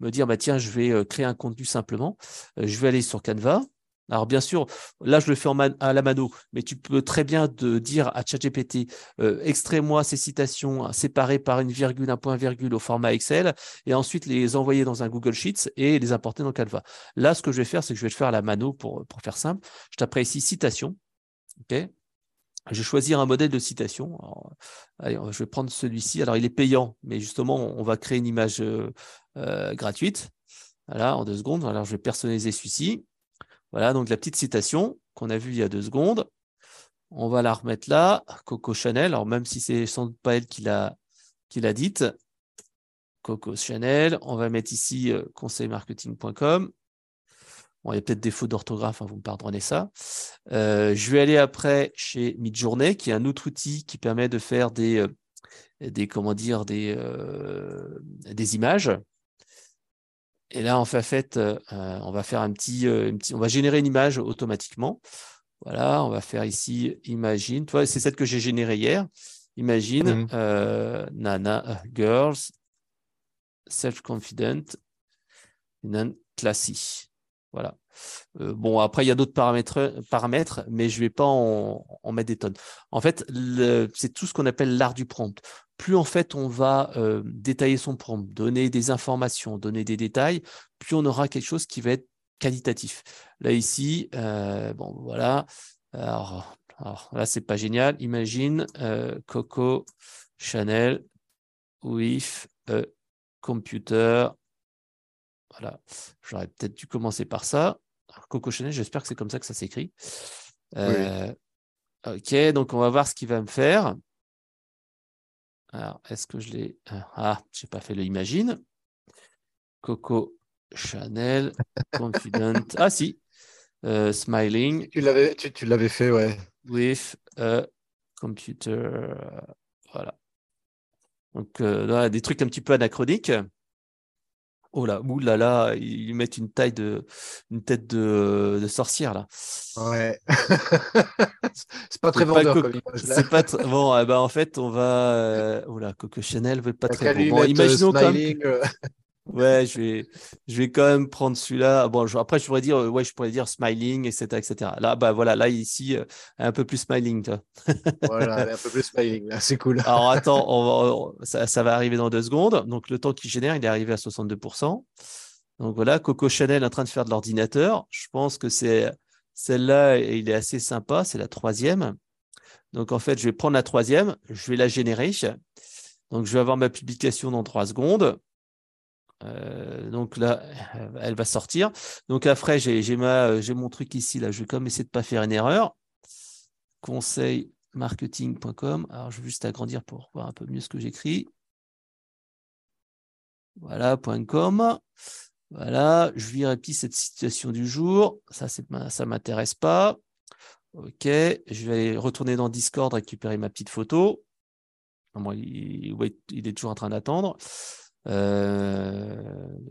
me dire, bah, tiens, je vais créer un contenu simplement, je vais aller sur Canva. Alors bien sûr, là je le fais à la mano, mais tu peux très bien dire à ChatGPT, extrais-moi ces citations séparées par une virgule, un point virgule au format Excel, et ensuite les envoyer dans un Google Sheets et les importer dans Canva. Là, ce que je vais faire, c'est que je vais le faire à la mano pour, pour faire simple. Je taperai ici citation. Je vais choisir un modèle de citation. je vais prendre celui-ci. Alors, il est payant, mais justement, on va créer une image gratuite. Voilà, en deux secondes. Alors, je vais personnaliser celui-ci. Voilà, donc la petite citation qu'on a vue il y a deux secondes. On va la remettre là. Coco Chanel. Alors, même si c'est sans doute pas elle qui l'a, qui l'a dite. Coco Chanel. On va mettre ici conseilmarketing.com. Bon, il y a peut-être des fautes d'orthographe, hein, vous me pardonnez ça. Euh, je vais aller après chez Midjourney, qui est un autre outil qui permet de faire des, euh, des comment dire, des, euh, des images. Et là, en fait, on va faire un petit, petit, on va générer une image automatiquement. Voilà, on va faire ici Imagine. Toi, c'est celle que j'ai générée hier. Imagine, mmh. Nana, Girls, Self-Confident, Classy. Voilà. Euh, bon, après, il y a d'autres paramètres, mais je ne vais pas en, mettre des tonnes. En fait, c'est tout ce qu'on appelle l'art du prompt. Plus en fait on va euh, détailler son prompt, donner des informations, donner des détails, plus on aura quelque chose qui va être qualitatif. Là ici, euh, bon voilà. Alors, alors là, c'est pas génial. Imagine Coco Chanel with a computer voilà, j'aurais peut-être dû commencer par ça. Coco Chanel, j'espère que c'est comme ça que ça s'écrit. Euh, ok, donc on va voir ce qu'il va me faire. Alors, est-ce que je l'ai. Ah, je n'ai pas fait le Imagine. Coco Chanel, Confident. ah, si. Euh, smiling. Tu l'avais, tu, l'avais fait, ouais. With a computer. Voilà. Donc, euh, là, des trucs un petit peu anachroniques. Oh là, là là, ils mettent une taille de, une tête de, sorcière là. Ouais. c'est pas très vendeur comme C'est pas bon. Eh ben, en fait, on va. Euh... Oh là, Coco Chanel veut pas très bon. bon imaginons comme. Euh. Ouais, je vais, je vais quand même prendre celui-là. Bon, après, je pourrais dire, euh, ouais, je pourrais dire smiling, etc., etc. Là, bah voilà, là ici, euh, un peu plus smiling, toi. voilà, un peu plus smiling, là, c'est cool. Alors attends, on va, ça, va arriver dans deux secondes. Donc le temps qu'il génère, il est arrivé à 62%. Donc voilà, Coco Chanel en train de faire de l'ordinateur. Je pense que c'est celle-là, il est assez sympa. C'est la troisième. Donc en fait, je vais prendre la troisième, je vais la générer. Donc je vais avoir ma publication dans trois secondes. Euh, donc là, elle va sortir. Donc après, j'ai mon truc ici. Là, je vais comme essayer de ne pas faire une erreur. Conseilmarketing.com. Alors, je vais juste agrandir pour voir un peu mieux ce que j'écris. Voilà, .com. Voilà, je vérifie cette situation du jour. Ça, ça m'intéresse pas. OK, je vais retourner dans Discord, récupérer ma petite photo. il est toujours en train d'attendre. Euh,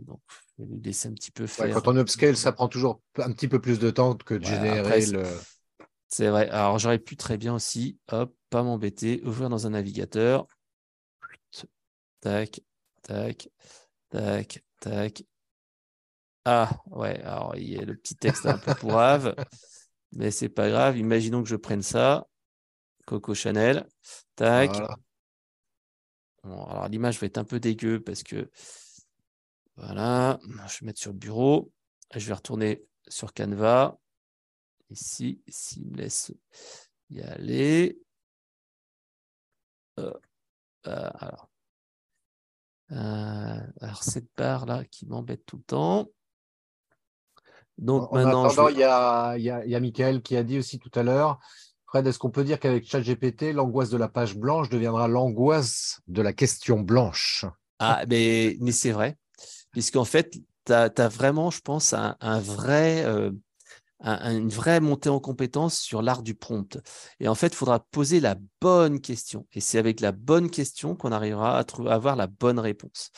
donc, je vais lui laisser un petit peu faire. quand on upscale, ça prend toujours un petit peu plus de temps que de générer le. C'est vrai. Alors, j'aurais pu très bien aussi, hop, pas m'embêter, ouvrir dans un navigateur. Tac, tac, tac, tac. Ah, ouais, alors il y a le petit texte un peu pourrave, mais c'est pas grave. Imaginons que je prenne ça. Coco Chanel. Tac alors l'image va être un peu dégueu parce que voilà, je vais mettre sur le bureau. Je vais retourner sur Canva. Ici, s'il me laisse y aller. Euh, euh, alors. Euh, alors, cette barre là qui m'embête tout le temps. Donc maintenant. il y a, y, a, y a Michael qui a dit aussi tout à l'heure Fred, est-ce qu'on peut dire qu'avec ChatGPT, l'angoisse de la page blanche deviendra l'angoisse de la question blanche? Ah, mais, mais c'est vrai. Puisqu'en fait, tu as, vraiment, je pense, un, vrai, euh, une vraie montée en compétence sur l'art du prompt. Et en fait, il faudra poser la bonne question. Et c'est avec la bonne question qu'on arrivera à, trouver, à avoir la bonne réponse.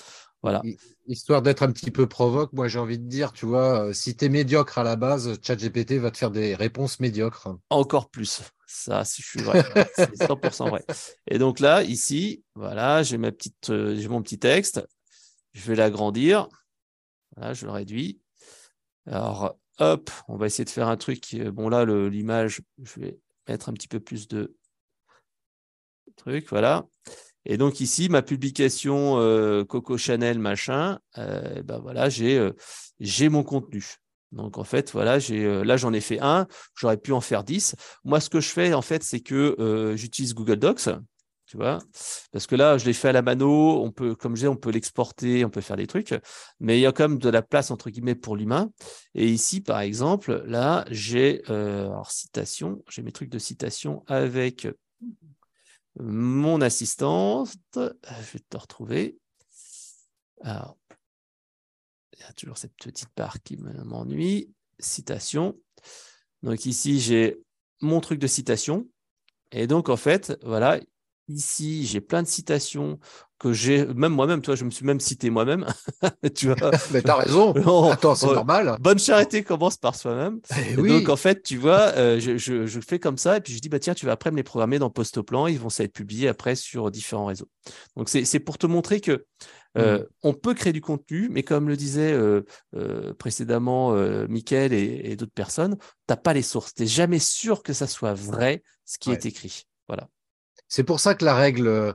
Voilà. Histoire d'être un petit peu provoque, moi j'ai envie de dire, tu vois, euh, si tu es médiocre à la base, ChatGPT va te faire des réponses médiocres. Encore plus. Ça, je suis vrai. c'est 100% vrai. Et donc là, ici, voilà, euh, j'ai mon petit texte. Je vais l'agrandir. Voilà, je le réduis. Alors, hop, on va essayer de faire un truc. Bon, là, l'image, je vais mettre un petit peu plus de truc. Voilà. Et donc ici, ma publication euh, Coco Chanel machin, euh, ben j'ai mon contenu. Donc en fait, voilà, j'ai là j'en ai fait un, j'aurais pu en faire dix. Moi, ce que je fais en fait, c'est que j'utilise Google Docs, tu vois, parce que là, je l'ai fait à la mano. On peut, comme je disais, on peut l'exporter, on peut faire des trucs, mais il y a quand même de la place entre guillemets pour l'humain. Et ici, par exemple, là, j'ai alors citation, j'ai mes trucs de citation avec mon assistante. Euh, je vais te retrouver. Alors, il y a toujours cette petite part qui m'ennuie. Citation. Donc ici, j'ai mon truc de citation. Et donc, en fait, voilà, ici, j'ai plein de citations que j'ai, même moi-même, toi, je me suis même cité moi-même. tu vois. Mais t'as raison. Attends, c'est normal. Bonne charité commence par soi-même. Eh donc, en fait, tu vois, euh, je, je, fais comme ça et puis je dis, bah, tiens, tu vas après me les programmer dans Postoplan. Ils vont être publiés après sur différents réseaux. Donc, c'est pour te montrer que euh, mmh. on peut créer du contenu, mais comme le disait euh, précédemment Mickaël et, et d'autres personnes, tu n'as pas les sources. Tu n'es jamais sûr que ça soit vrai ce qui est écrit. Voilà. C'est pour ça que la règle, euh,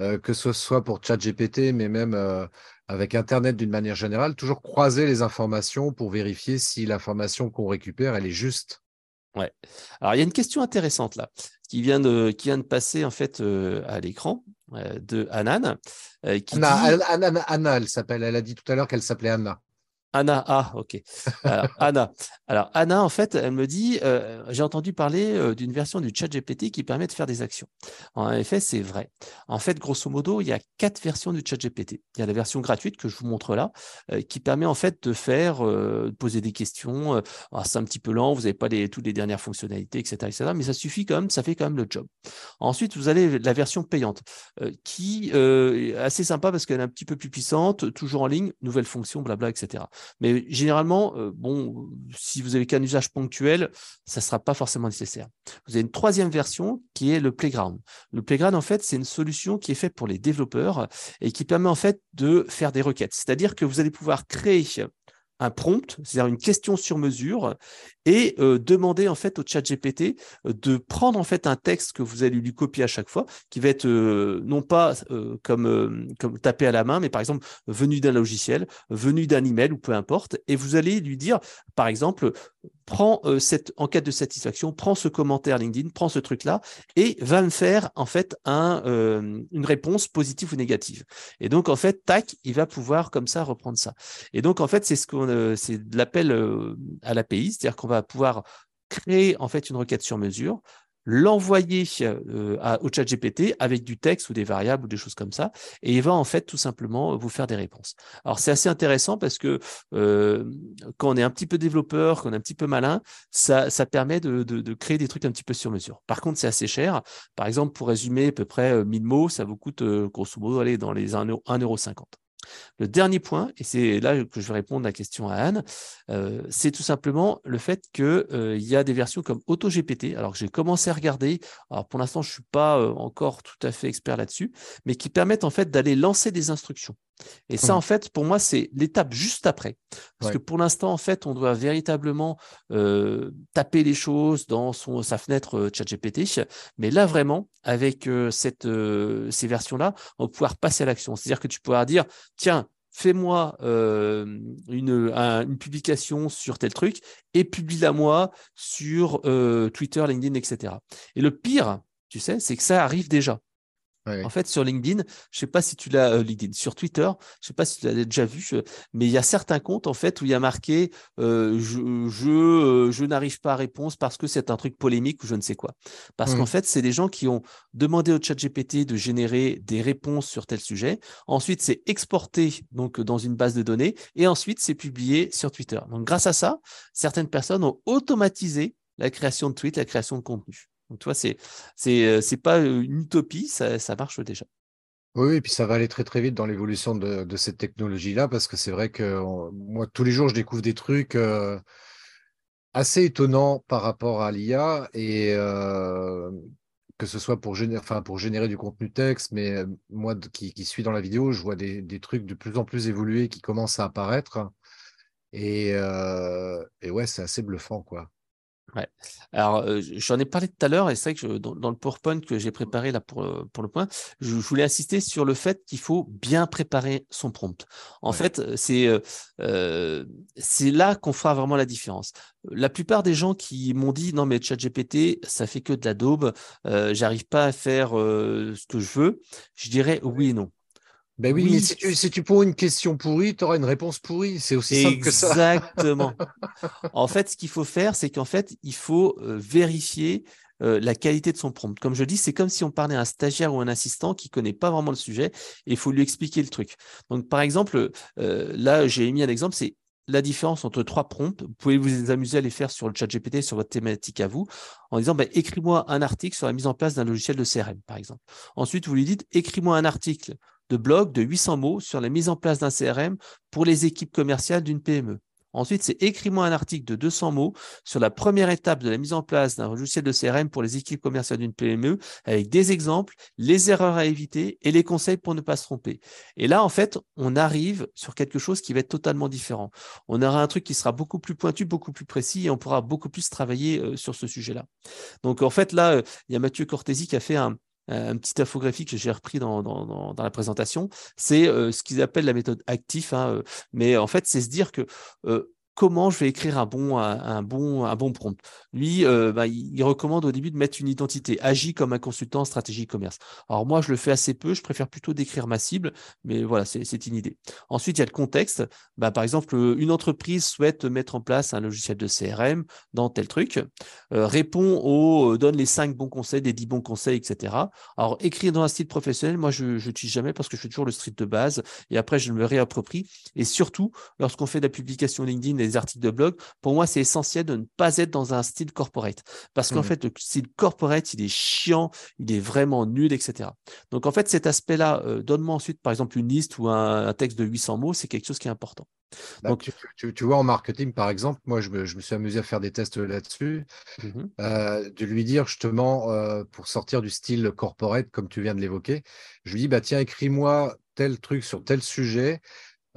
euh, que ce soit pour ChatGPT, mais même euh, avec Internet d'une manière générale, toujours croiser les informations pour vérifier si l'information qu'on récupère, elle est juste. Ouais. Alors, il y a une question intéressante là, qui vient de, qui vient de passer en fait à l'écran de Anan. qui Anna, Anna, elle s'appelle. Elle a dit tout à l'heure qu'elle s'appelait Anna. Anna, ah, ok. Alors, Anna. Alors, Anna, en fait, elle me dit euh, j'ai entendu parler euh, d'une version du chat GPT qui permet de faire des actions. En effet, c'est vrai. En fait, grosso modo, il y a quatre versions du chat GPT. Il y a la version gratuite que je vous montre là, euh, qui permet en fait de faire, de poser des questions. c'est un petit peu lent, vous n'avez pas les, toutes les dernières fonctionnalités, etc., etc. Mais ça suffit quand même, ça fait quand même le job. Ensuite, vous avez la version payante, qui est assez sympa parce qu'elle est un petit peu plus puissante, toujours en ligne, nouvelles fonctions, blabla, etc. Mais généralement, euh, bon, si vous avez qu'un usage ponctuel, ça ne sera pas forcément nécessaire. Vous avez une troisième version qui est le Playground. Le Playground, en fait, c'est une solution qui est faite pour les développeurs et qui permet en fait de faire des requêtes. C'est-à-dire que vous allez pouvoir créer un prompt, c'est-à-dire une question sur mesure, et euh, demander en fait au chat GPT euh, de prendre en fait un texte que vous allez lui copier à chaque fois, qui va être euh, non pas comme, comme tapé à la main, mais par exemple venu d'un logiciel, venu d'un email ou peu importe, et vous allez lui dire, par exemple, prends cette enquête de satisfaction, prends ce commentaire LinkedIn, prends ce truc-là, et va me faire en fait un, une réponse positive ou négative. Et donc en fait, tac, il va pouvoir comme ça reprendre ça. Et donc en fait, c'est ce qu'on, c'est l'appel à l'API, c'est-à-dire qu'on va pouvoir créer en fait une requête sur mesure, l'envoyer euh, au chat GPT avec du texte ou des variables ou des choses comme ça, et il va en fait tout simplement vous faire des réponses. Alors c'est assez intéressant parce que euh, quand on est un petit peu développeur, quand on est un petit peu malin, ça, permet de, créer des trucs un petit peu sur mesure. Par contre, c'est assez cher. Par exemple, pour résumer à peu près 1000 euh, mots, ça vous coûte grosso modo aller dans les 1,50€. Le dernier point, et c'est là que je vais répondre à la question à Anne, euh, c'est tout simplement le fait qu'il euh, y a des versions comme AutoGPT, alors que j'ai commencé à regarder, pour l'instant je ne suis pas euh, encore tout à fait expert là-dessus, mais qui permettent en fait d'aller lancer des instructions. Et ça, mmh. en fait, pour moi, c'est l'étape juste après. Parce que pour l'instant, en fait, on doit véritablement euh, taper les choses dans son, sa fenêtre euh, ChatGPT. Mais là, vraiment, avec euh, cette, ces versions-là, on va pouvoir passer à l'action. C'est-à-dire que tu pourras dire, tiens, fais-moi une, une, publication sur tel truc et publie-la moi sur Twitter, LinkedIn, etc. Et le pire, tu sais, c'est que ça arrive déjà. En fait, sur LinkedIn, je sais pas si tu l'as, euh, LinkedIn, sur Twitter, je sais pas si tu l'as déjà vu, mais il y a certains comptes en fait où il y a marqué euh, je, je, euh, je n'arrive pas à répondre parce que c'est un truc polémique ou je ne sais quoi. Parce qu'en mmh. fait, c'est des gens qui ont demandé au chat GPT de générer des réponses sur tel sujet. Ensuite, c'est exporté donc dans une base de données et ensuite c'est publié sur Twitter. Donc, grâce à ça, certaines personnes ont automatisé la création de tweets, la création de contenu. Donc, tu vois, c'est c'est euh, pas euh, une utopie, ça, marche déjà. Oui, et puis ça va aller très très vite dans l'évolution de, cette technologie-là, parce que c'est vrai que moi, tous les jours, je découvre des trucs assez étonnants par rapport à l'IA, et que ce soit pour générer, enfin, pour générer du contenu texte, mais moi qui, suis dans la vidéo, je vois des, trucs de plus en plus évolués qui commencent à apparaître. Et, et ouais, c'est assez bluffant, quoi. Ouais. Alors, j'en ai parlé tout à l'heure, et c'est vrai que dans, le PowerPoint que j'ai préparé là pour, pour le point, je, voulais insister sur le fait qu'il faut bien préparer son prompt. En fait, c'est c'est là qu'on fera vraiment la différence. La plupart des gens qui m'ont dit non mais ChatGPT, ça fait que de la daube, j'arrive pas à faire ce que je veux, je dirais oui et non. Ben oui, mais si tu, si tu poses une question pourrie, tu auras une réponse pourrie. C'est aussi simple que ça. Exactement. en fait, ce qu'il faut faire, c'est qu'en fait, il faut euh, vérifier euh, la qualité de son prompt. Comme je dis, c'est comme si on parlait à un stagiaire ou un assistant qui connaît pas vraiment le sujet et il faut lui expliquer le truc. Donc, par exemple, euh, là, j'ai mis un exemple, c'est la différence entre trois prompts. Vous pouvez vous amuser à les faire sur le chat GPT, sur votre thématique à vous, en disant, ben, écris-moi un article sur la mise en place d'un logiciel de CRM, par exemple. Ensuite, vous lui dites, écris-moi un article de blog de 800 mots sur la mise en place d'un CRM pour les équipes commerciales d'une PME. Ensuite, c'est écris-moi un article de 200 mots sur la première étape de la mise en place d'un logiciel de CRM pour les équipes commerciales d'une PME avec des exemples, les erreurs à éviter et les conseils pour ne pas se tromper. Et là, en fait, on arrive sur quelque chose qui va être totalement différent. On aura un truc qui sera beaucoup plus pointu, beaucoup plus précis et on pourra beaucoup plus travailler euh, sur ce sujet-là. Donc, en fait, là, euh, il y a Mathieu Cortési qui a fait un, un petit infographie que j'ai repris dans, dans, la présentation, c'est euh, ce qu'ils appellent la méthode actif. Hein, euh, mais en fait, c'est se dire que euh, comment je vais écrire un bon, un, bon, un bon prompt. Lui, euh, bah, il, recommande au début de mettre une identité, agit comme un consultant en stratégie commerce. Alors moi, je le fais assez peu, je préfère plutôt décrire ma cible, mais voilà, c'est une idée. Ensuite, il y a le contexte. Bah, par exemple, une entreprise souhaite mettre en place un logiciel de CRM dans tel truc, euh, répond euh, donne les cinq bons conseils, les dix bons conseils, etc. Alors, écrire dans un style professionnel, moi, je n'utilise jamais parce que je fais toujours le street de base et après, je me réapproprie. Et surtout, lorsqu'on fait de la publication LinkedIn articles de blog, pour moi, c'est essentiel de ne pas être dans un style corporate. Parce qu'en mmh. fait, le style corporate, il est chiant, il est vraiment nul, etc. Donc, en fait, cet aspect-là, euh, donne-moi ensuite, par exemple, une liste ou un, texte de 800 mots, c'est quelque chose qui est important. Bah, Donc, tu, vois, en marketing, par exemple, moi, je me, suis amusé à faire des tests là-dessus, mmh euh, de lui dire justement, euh, pour sortir du style corporate, comme tu viens de l'évoquer, je lui dis, bah, tiens, écris-moi tel truc sur tel sujet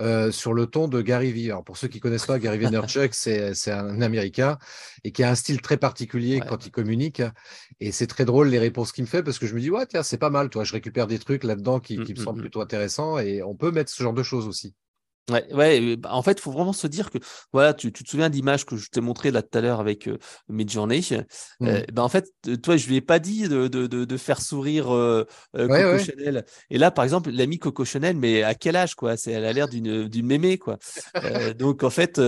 euh, sur le ton de Gary Vee. Alors pour ceux qui ne connaissent pas, Gary Vaynerchuk, c'est un Américain et qui a un style très particulier quand il communique. Et c'est très drôle les réponses qu'il me fait parce que je me dis, ouais, tiens, c'est pas mal. Toi, je récupère des trucs là-dedans qui, mmh, me mmh, semblent mmh. plutôt intéressants et on peut mettre ce genre de choses aussi. Ouais, ouais, bah, en fait, il faut vraiment se dire que, voilà, tu, tu te souviens d'image que je t'ai montré là tout à l'heure avec euh, Midjourney. Euh, ben, en fait, toi, je lui ai pas dit de, de, de, faire sourire euh, euh, Coco Chanel. Et là, par exemple, l'ami Coco Chanel, mais à quel âge, quoi? C'est, Elle a l'air d'une, d'une mémé, quoi. donc, en fait,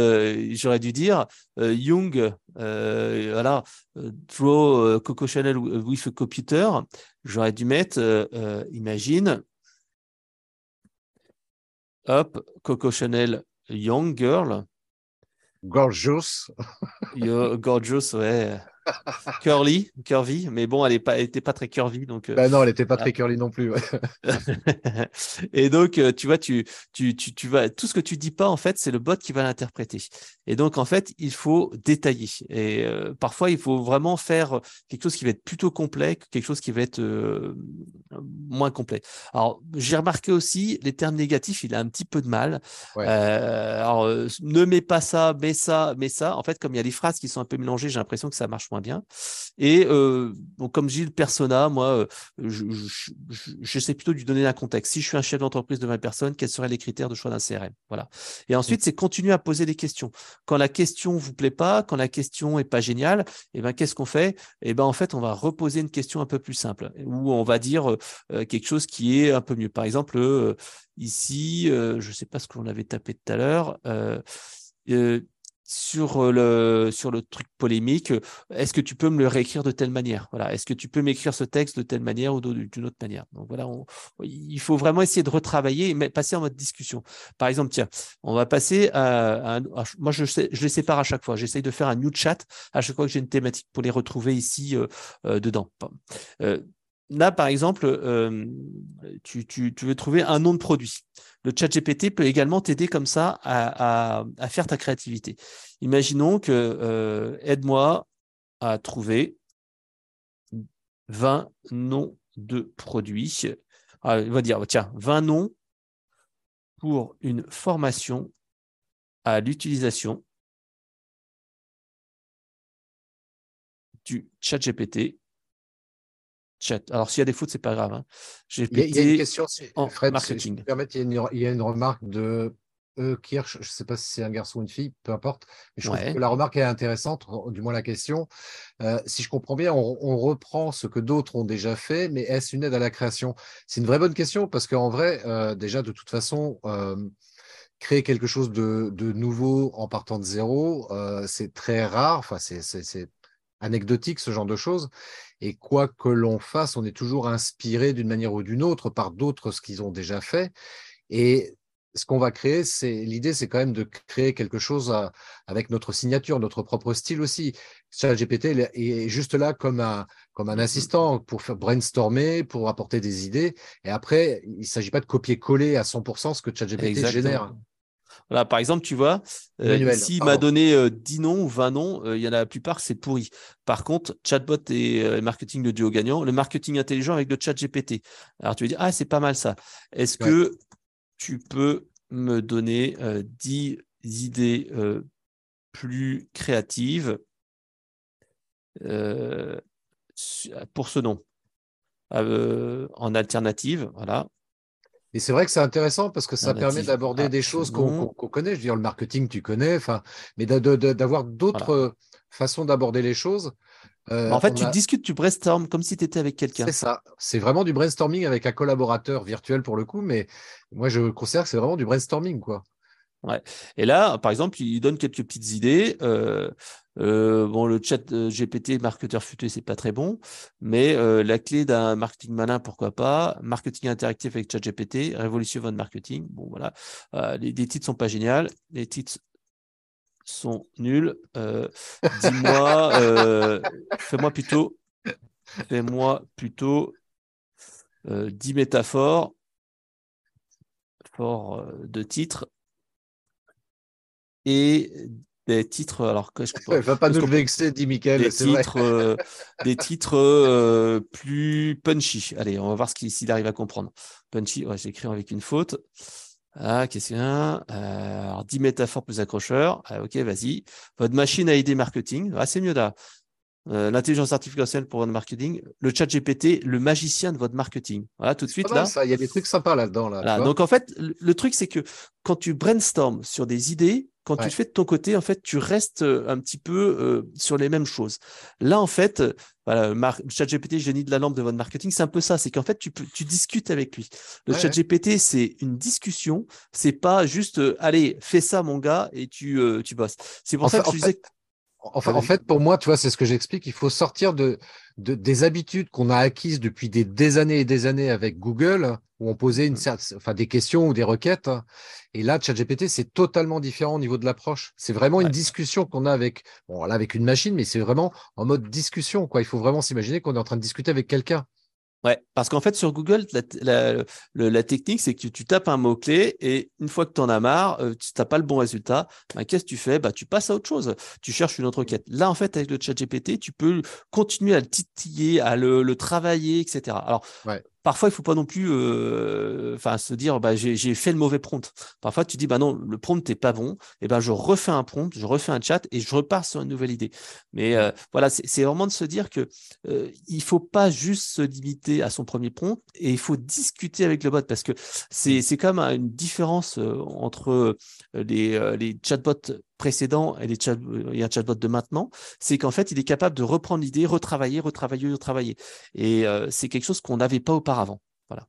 j'aurais dû dire Young, voilà, draw Coco Chanel with a computer. J'aurais dû mettre, imagine, Hop, Coco Chanel, Young Girl. Gorgeous. gorgeous, ouais. Curly, curvy, mais bon, elle n'était pas, pas très curvy. Donc, euh, bah non, elle n'était pas très curly non plus. et donc, euh, tu vois, tu, tu, tu, tu, vas, tout ce que tu dis pas, en fait, c'est le bot qui va l'interpréter. Et donc, en fait, il faut détailler. Et euh, parfois, il faut vraiment faire quelque chose qui va être plutôt complet, quelque chose qui va être moins complet. Alors, j'ai remarqué aussi, les termes négatifs, il a un petit peu de mal. alors, ne mets pas ça, mets ça, mets ça. En fait, comme il y a des phrases qui sont un peu mélangées, j'ai l'impression que ça marche bien. Et euh, comme je dis, le persona, moi, euh, j'essaie plutôt de lui donner un contexte. Si je suis un chef d'entreprise de 20 personnes, quels seraient les critères de choix d'un CRM Voilà. Et ensuite, mmh. c'est continuer à poser des questions. Quand la question vous plaît pas, quand la question est pas géniale, et eh ben, qu'est-ce qu'on fait? Et eh ben, en fait, on va reposer une question un peu plus simple, où on va dire euh, quelque chose qui est un peu mieux. Par exemple, ici, je sais pas ce que l'on avait tapé tout à l'heure sur le, sur le truc polémique, est-ce que tu peux me le réécrire de telle manière? Voilà. Est-ce que tu peux m'écrire ce texte de telle manière ou d'une autre manière? Donc voilà, il faut vraiment essayer de retravailler et passer en mode discussion. Par exemple, tiens, on va passer à, moi je, je les sépare à chaque fois. J'essaye de faire un new chat à chaque fois que j'ai une thématique pour les retrouver ici euh, dedans. Là, par exemple, tu, veux trouver un nom de produit. Le chat GPT peut également t'aider comme ça à, faire ta créativité. Imaginons que aide-moi à trouver 20 noms de produits. Ah, il va dire, tiens, 20 noms pour une formation à l'utilisation du chat GPT. Chat. Alors, s'il y a des fautes, c'est pas grave. Hein. GPT il, y a, une question, Fred, marketing. il, y a une, remarque de E. Kirsch, je ne sais pas si c'est un garçon ou une fille, peu importe. Mais je trouve que la remarque est intéressante, du moins la question. Euh, si je comprends bien, on, reprend ce que d'autres ont déjà fait, mais est-ce une aide à la création? C'est une vraie bonne question parce qu'en vrai, euh, déjà, de toute façon, euh, créer quelque chose de, nouveau en partant de zéro, euh, c'est très rare, enfin, c'est anecdotique ce genre de choses. Et quoi que l'on fasse, on est toujours inspiré d'une manière ou d'une autre par d'autres ce qu'ils ont déjà fait. Et ce qu'on va créer, c'est l'idée, c'est quand même de créer quelque chose avec notre signature, notre propre style aussi. ChatGPT est juste là comme un, comme un assistant pour faire brainstormer, pour apporter des idées. Et après, il ne s'agit pas de copier-coller à 100% ce que ChatGPT génère. Voilà, par exemple, tu vois, euh, s'il m'a donné 10 euh, noms ou 20 noms, euh, il y en a la plupart, c'est pourri. Par contre, chatbot et marketing, de duo gagnant, le marketing intelligent avec le chat GPT. Alors, tu vas dire, ah, c'est pas mal ça. Est-ce que tu peux me donner 10 idées plus créatives pour ce nom? En alternative, voilà, et c'est vrai que c'est intéressant parce que ça permet d'aborder des choses qu'on connaît. Je veux dire, le marketing, tu connais, enfin, mais d'avoir d'autres façons d'aborder les choses. Euh, en fait, tu discutes, tu brainstormes comme si tu étais avec quelqu'un. C'est ça. C'est vraiment du brainstorming avec un collaborateur virtuel pour le coup, mais moi, je considère que c'est vraiment du brainstorming, quoi. Ouais. Et là, par exemple, il donne quelques petites idées. Euh, euh, bon, le chat euh, GPT marketeur futé, c'est pas très bon, mais la clé d'un marketing malin, pourquoi pas? Marketing interactif avec chat GPT, révolution votre marketing. Bon, voilà. les, titres sont pas géniaux. Les titres sont nuls. Dis-moi, fais-moi plutôt, fais-moi plutôt 10 métaphores fort de titres et des titres. Alors, que je ne va pas nous vexer, dit Michael. Des titres, euh, des titres euh, plus punchy. Allez, on va voir s'il arrive à comprendre. Punchy, ouais, j'ai écrit avec une faute. Ah, question. Euh, alors, 10 métaphores plus accrocheurs. Ah, ok, vas-y. Votre machine à idée marketing. Ah, c'est mieux là. Euh, l'intelligence artificielle pour votre marketing, le chat GPT, le magicien de votre marketing. Voilà, tout de suite là. Il y a des trucs sympas là-dedans. Là, donc en fait, le, truc c'est que quand tu brainstorms sur des idées, quand tu fais de ton côté, en fait, tu restes euh, un petit peu euh, sur les mêmes choses. Là, en fait, voilà, chat GPT, génie de la lampe de votre marketing, c'est un peu ça. C'est qu'en fait, tu, tu discutes avec lui. Le chat GPT, c'est une discussion. C'est pas juste, allez, fais ça, mon gars, et tu, tu bosses. C'est pour ça que je disais. En fait, pour moi, tu vois, c'est ce que j'explique. Il faut sortir de, des habitudes qu'on a acquises depuis des, années et des années avec Google, où on posait une, mmh. enfin, des questions ou des requêtes. Et là, ChatGPT, c'est totalement différent au niveau de l'approche. C'est vraiment une discussion qu'on a avec, bon, là, avec une machine, mais c'est vraiment en mode discussion. Quoi. Il faut vraiment s'imaginer qu'on est en train de discuter avec quelqu'un. Ouais, parce qu'en fait, sur Google, la, technique, c'est que tu, tapes un mot-clé et une fois que tu en as marre, euh, tu n'as pas le bon résultat, bah, qu'est-ce que tu fais? Bah, Tu passes à autre chose. Tu cherches une autre requête. Là, en fait, avec le chat GPT, tu peux continuer à le titiller, à le, travailler, etc. Alors, parfois, il faut pas non plus euh, se dire bah, j'ai fait le mauvais prompt. Parfois, tu dis bah non, le prompt n'est pas bon. Et ben, je refais un prompt, je refais un chat et je repars sur une nouvelle idée. Mais euh, voilà, c'est vraiment de se dire que euh, il faut pas juste se limiter à son premier prompt et il faut discuter avec le bot parce que c'est quand même une différence euh, entre les chatbots précédents et, les chat, et un chatbot de maintenant, c'est qu'en fait, il est capable de reprendre l'idée, retravailler, retravailler, retravailler. Et c'est quelque chose qu'on n'avait pas auparavant. Voilà.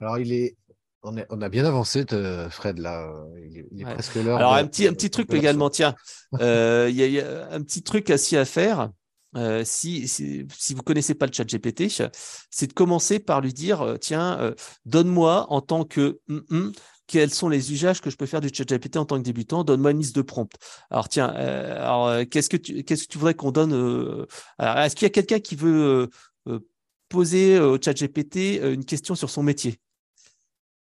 Alors, il est, on, a bien avancé, Fred, là. Il est, presque l'heure. Alors, un, petit, un petit truc également, tiens. Euh, il y, a un petit truc assis à faire. Euh, si, si, si, vous connaissez pas le chat GPT, c'est de commencer par lui dire, euh, tiens, donne-moi en tant que quels sont les usages que je peux faire du chat GPT en tant que débutant? Donne-moi une liste de prompts. Alors tiens, alors qu'est-ce que tu qu'est-ce que tu voudrais qu'on donne Est-ce qu'il y a quelqu'un qui veut poser au chat GPT une question sur son métier?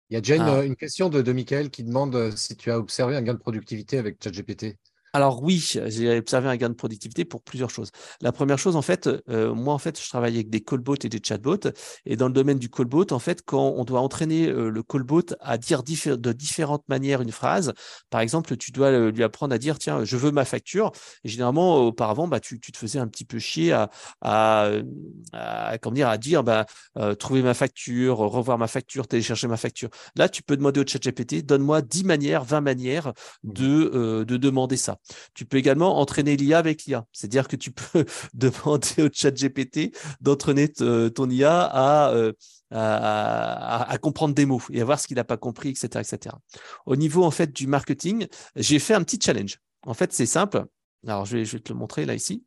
Il y a déjà ah. une, question de, de Michael qui demande si tu as observé un gain de productivité avec ChatGPT. Alors oui, j'ai observé un gain de productivité pour plusieurs choses. La première chose, en fait, euh, moi, en fait, je travaille avec des callbots et des chatbots. Et dans le domaine du callbot, en fait, quand on doit entraîner euh, le callbot à dire de différentes manières une phrase, par exemple, tu dois euh, lui apprendre à dire, tiens, je veux ma facture. Et généralement, auparavant, bah, tu, te faisais un petit peu chier à, à, dire, à dire, bah, trouver ma facture, revoir ma facture, télécharger ma facture. Là, tu peux demander au chat GPT, donne-moi 10 manières, 20 manières mmh de, de demander ça. Tu peux également entraîner l'IA avec l'IA. C'est-à-dire que tu peux demander au chat GPT d'entraîner ton IA euh, à, comprendre des mots et à voir ce qu'il n'a pas compris, etc., etc. Au niveau en fait du marketing, j'ai fait un petit challenge. En fait, c'est simple. Alors, je vais, je vais te le montrer là ici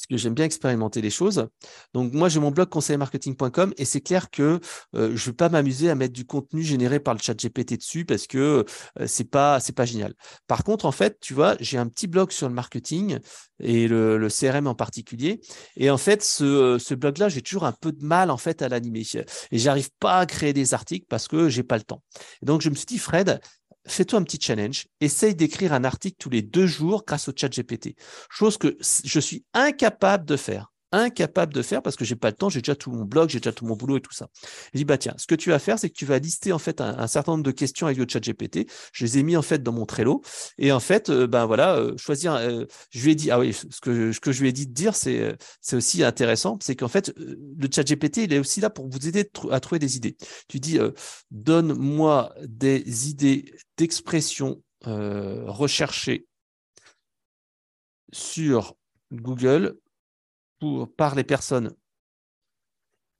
parce que j'aime bien expérimenter les choses. Donc moi, j'ai mon blog conseillermarketing.com et c'est clair que euh, je ne vais pas m'amuser à mettre du contenu généré par le chat GPT dessus parce que euh, c'est pas c'est pas génial. Par contre, en fait, tu vois, j'ai un petit blog sur le marketing et le, CRM en particulier. Et en fait, ce, ce blog-là, j'ai toujours un peu de mal en fait à l'animer et j'arrive pas à créer des articles parce que j'ai pas le temps. Et donc je me suis dit, Fred, fais-toi un petit challenge, essaye d'écrire un article tous les deux jours grâce au chat GPT, chose que je suis incapable de faire incapable de faire parce que j'ai pas le temps, j'ai déjà tout mon blog, j'ai déjà tout mon boulot et tout ça. Je dis bah tiens, ce que tu vas faire, c'est que tu vas lister en fait un, certain nombre de questions avec le chat GPT. Je les ai mis en fait dans mon Trello et en fait, ben voilà, euh, choisir. Euh, je lui ai dit ah oui, ce que ce que je lui ai dit de dire, c'est c'est aussi intéressant, c'est qu'en fait le chat GPT il est aussi là pour vous aider à trouver des idées. Tu dis donne-moi des idées d'expression recherchées sur Google par les personnes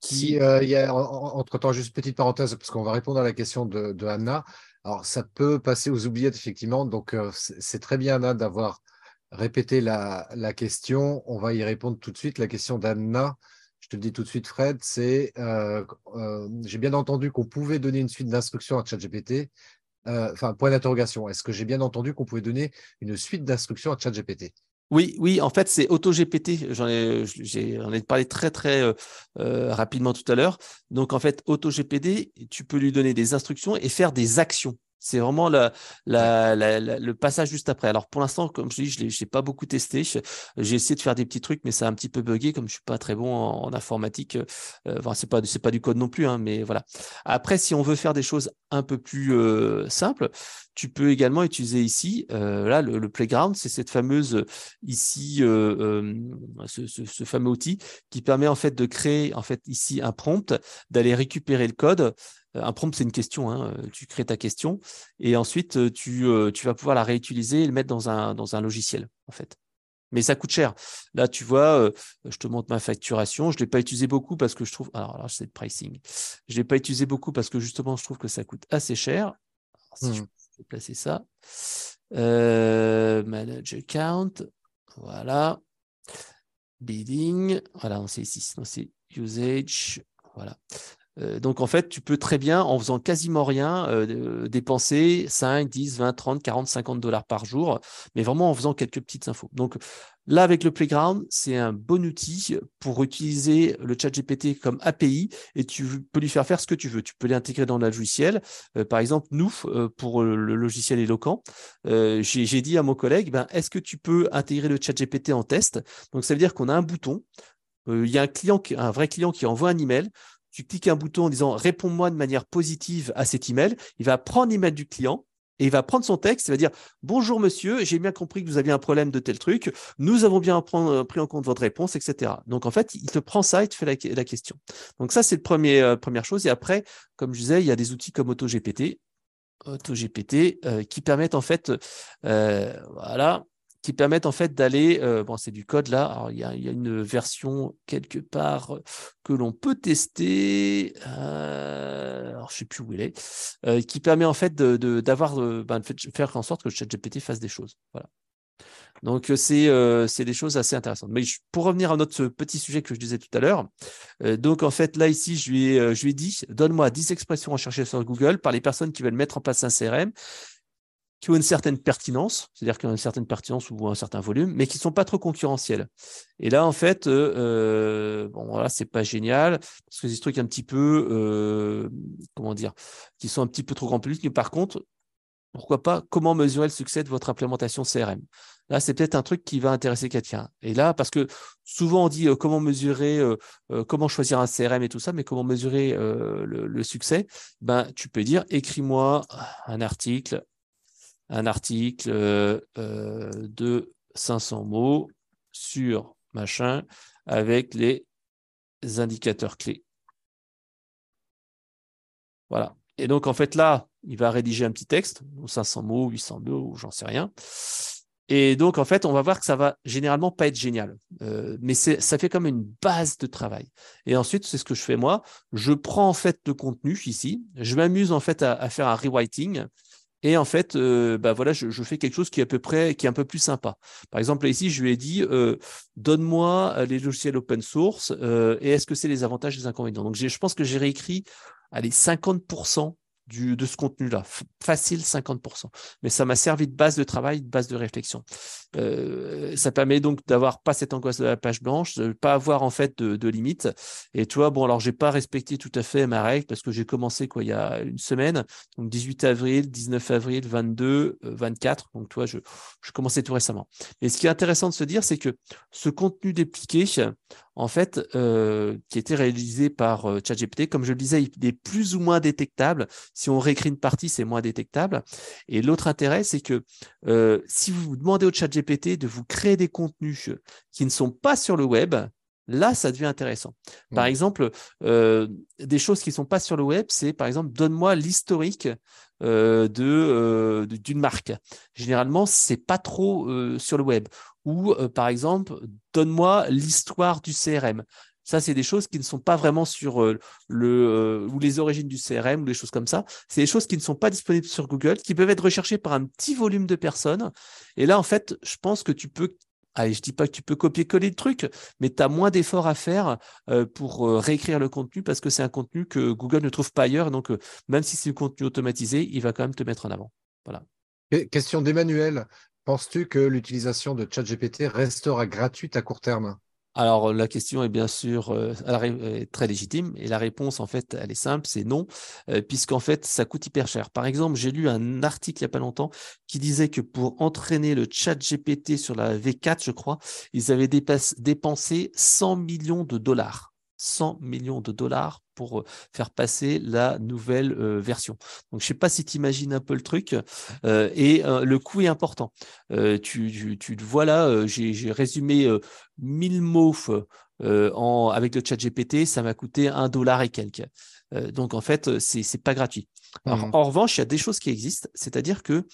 qui. Euh, y a, entre-temps, juste petite parenthèse, parce qu'on va répondre à la question de, Anna. Alors, ça peut passer aux oubliettes, effectivement. Donc, euh, c'est très bien, Anna, d'avoir répété la, question. On va y répondre tout de suite. La question d'Anna, je te le dis tout de suite, Fred, c'est euh, j'ai bien entendu qu'on pouvait donner une suite d'instructions à ChatGPT. Enfin, point d'interrogation. Est-ce que j'ai bien entendu qu'on pouvait donner une suite d'instructions à ChatGPT? Oui, oui, en fait, c'est AutoGPT. J'en ai, j'en ai parlé très, très euh, euh, rapidement tout à l'heure. Donc, en fait, AutoGPT, tu peux lui donner des instructions et faire des actions. C'est vraiment le passage juste après. Alors pour l'instant, comme je dis, je ne l'ai pas beaucoup testé. J'ai essayé de faire des petits trucs, mais ça a un petit peu bugué comme je suis pas très bon en, informatique. Euh, enfin, c'est pas pas du code non plus, hein, mais voilà. Après, si on veut faire des choses un peu plus euh, simples, tu peux également utiliser ici, euh, là, le, playground, c'est cette fameuse ici, ce, ce, fameux outil qui permet en fait de créer en fait ici un prompt, d'aller récupérer le code euh, un prompt, c'est une question. Hein, euh, tu crées ta question et ensuite euh, tu, tu, vas pouvoir la réutiliser et le mettre dans un, dans un logiciel, en fait. Mais ça coûte cher. Là, tu vois, je te montre ma facturation. Je ne l'ai pas utilisé beaucoup parce que je trouve. Alors là, c'est le pricing. Je ne l'ai pas utilisé beaucoup parce que justement, je trouve que ça coûte assez cher. si je mmh. peux placer ça. manage account. Voilà. Bidding. Voilà, c'est ici. C'est usage. Voilà. Euh, donc en fait, tu peux très bien, en faisant quasiment rien, euh, dépenser 5, 10, 20, 30, 40, 50 dollars par jour, mais vraiment en faisant quelques petites infos. Donc là, avec le Playground, c'est un bon outil pour utiliser le chat GPT comme API et tu peux lui faire faire ce que tu veux. Tu peux l'intégrer dans le logiciel. Euh, par exemple, nous, pour le logiciel éloquent, j'ai dit à mon collègue, ben, est-ce que tu peux intégrer le chat GPT en test? Donc ça veut dire qu'on a un bouton. Il y a un client, un vrai client qui envoie un email tu cliques un bouton en disant réponds-moi de manière positive à cet email, il va prendre l'email du client et il va prendre son texte il va dire bonjour monsieur, j'ai bien compris que vous aviez un problème de tel truc, nous avons bien pris en compte votre réponse, etc. Donc en fait, il te prend ça et te fait la, question. Donc ça, c'est la euh, première chose. Et après, comme je disais, il y a des outils comme AutoGPT, AutoGPT euh, qui permettent en fait, euh, voilà, qui permettent en fait d'aller, euh, bon c'est du code là, il y a, une version quelque part que l'on peut tester, euh, alors je sais plus où il est, euh, qui permet en fait de, d'avoir, ben, de faire en sorte que le ChatGPT fasse des choses. Voilà. Donc, c'est c'est des choses assez intéressantes. Mais pour revenir à notre petit sujet que je disais tout à l'heure, donc en fait, là, ici, je lui ai, je lui ai dit, donne-moi 10 expressions recherchées sur Google par les personnes qui veulent mettre en place un CRM qui ont une certaine pertinence, c'est-à-dire qui ont une certaine pertinence ou un certain volume, mais qui ne sont pas trop concurrentiels. Et là, en fait, euh, euh, bon, voilà, c'est pas génial, parce que c'est des trucs un petit peu, euh, comment dire, qui sont un petit peu trop grand public, mais par contre, pourquoi pas, comment mesurer le succès de votre implémentation CRM Là, c'est peut-être un truc qui va intéresser quelqu'un. Et là, parce que souvent on dit comment mesurer, comment choisir un CRM et tout ça, mais comment mesurer le, le, succès? Ben, tu peux dire, écris-moi un article un article euh, de 500 mots sur machin avec les indicateurs clés. Voilà. Et donc, en fait, là, il va rédiger un petit texte, 500 mots, 800 mots, j'en sais rien. Et donc, en fait, on va voir que ça va généralement pas être génial. Euh, mais ça fait comme une base de travail. Et ensuite, c'est ce que je fais moi. Je prends en fait le contenu ici. Je m'amuse en fait à, faire un rewriting. Et en fait, euh, bah voilà, je, fais quelque chose qui est à peu près, qui est un peu plus sympa. Par exemple, ici, je lui ai dit, euh, donne-moi euh, les logiciels open source et est-ce que c'est les avantages et les inconvénients? Donc, je pense que j'ai réécrit, allez, 50% de ce contenu-là. Facile, 50%. Mais ça m'a servi de base de travail, de base de réflexion. Euh, ça permet donc d'avoir pas cette angoisse de la page blanche, de pas avoir en fait de, de limites. Et tu vois, bon, alors j'ai pas respecté tout à fait ma règle parce que j'ai commencé quoi il y a une semaine, donc 18 avril, 19 avril, 22, 24. Donc toi, je, je commençais tout récemment. Et ce qui est intéressant de se dire, c'est que ce contenu dépliqué, en fait, euh, qui était réalisé par euh, ChatGPT. Comme je le disais, il est plus ou moins détectable. Si on réécrit une partie, c'est moins détectable. Et l'autre intérêt, c'est que euh, si vous demandez au ChatGPT de vous créer des contenus qui ne sont pas sur le web, là, ça devient intéressant. Par mmh. exemple, des choses qui ne sont pas sur le web, c'est par exemple, donne-moi l'historique de d'une marque. Généralement, c'est pas trop sur le web ou euh, par exemple, donne-moi l'histoire du CRM. Ça, c'est des choses qui ne sont pas vraiment sur euh, le euh, ou les origines du CRM ou des choses comme ça. C'est des choses qui ne sont pas disponibles sur Google, qui peuvent être recherchées par un petit volume de personnes. Et là, en fait, je pense que tu peux Allez, je dis pas que tu peux copier-coller le truc, mais tu as moins d'efforts à faire pour réécrire le contenu parce que c'est un contenu que Google ne trouve pas ailleurs. Donc, même si c'est du contenu automatisé, il va quand même te mettre en avant. Voilà. Question d'Emmanuel. Penses-tu que l'utilisation de ChatGPT restera gratuite à court terme? Alors, la question est bien sûr euh, très légitime et la réponse, en fait, elle est simple, c'est non, euh, puisqu'en fait, ça coûte hyper cher. Par exemple, j'ai lu un article il n'y a pas longtemps qui disait que pour entraîner le chat GPT sur la V4, je crois, ils avaient dépensé 100 millions de dollars. 100 millions de dollars pour euh, faire passer la nouvelle euh, version. Donc, je ne sais pas si tu imagines un peu le truc. Euh, et le coût est important. tu, tu, vois là, j'ai résumé 1000 mots en, avec le chat GPT, ça m'a coûté un dollar et quelques. donc, en fait, ce n'est pas gratuit. Alors, mmh. En revanche, il y a des choses qui existent, c'est-à-dire que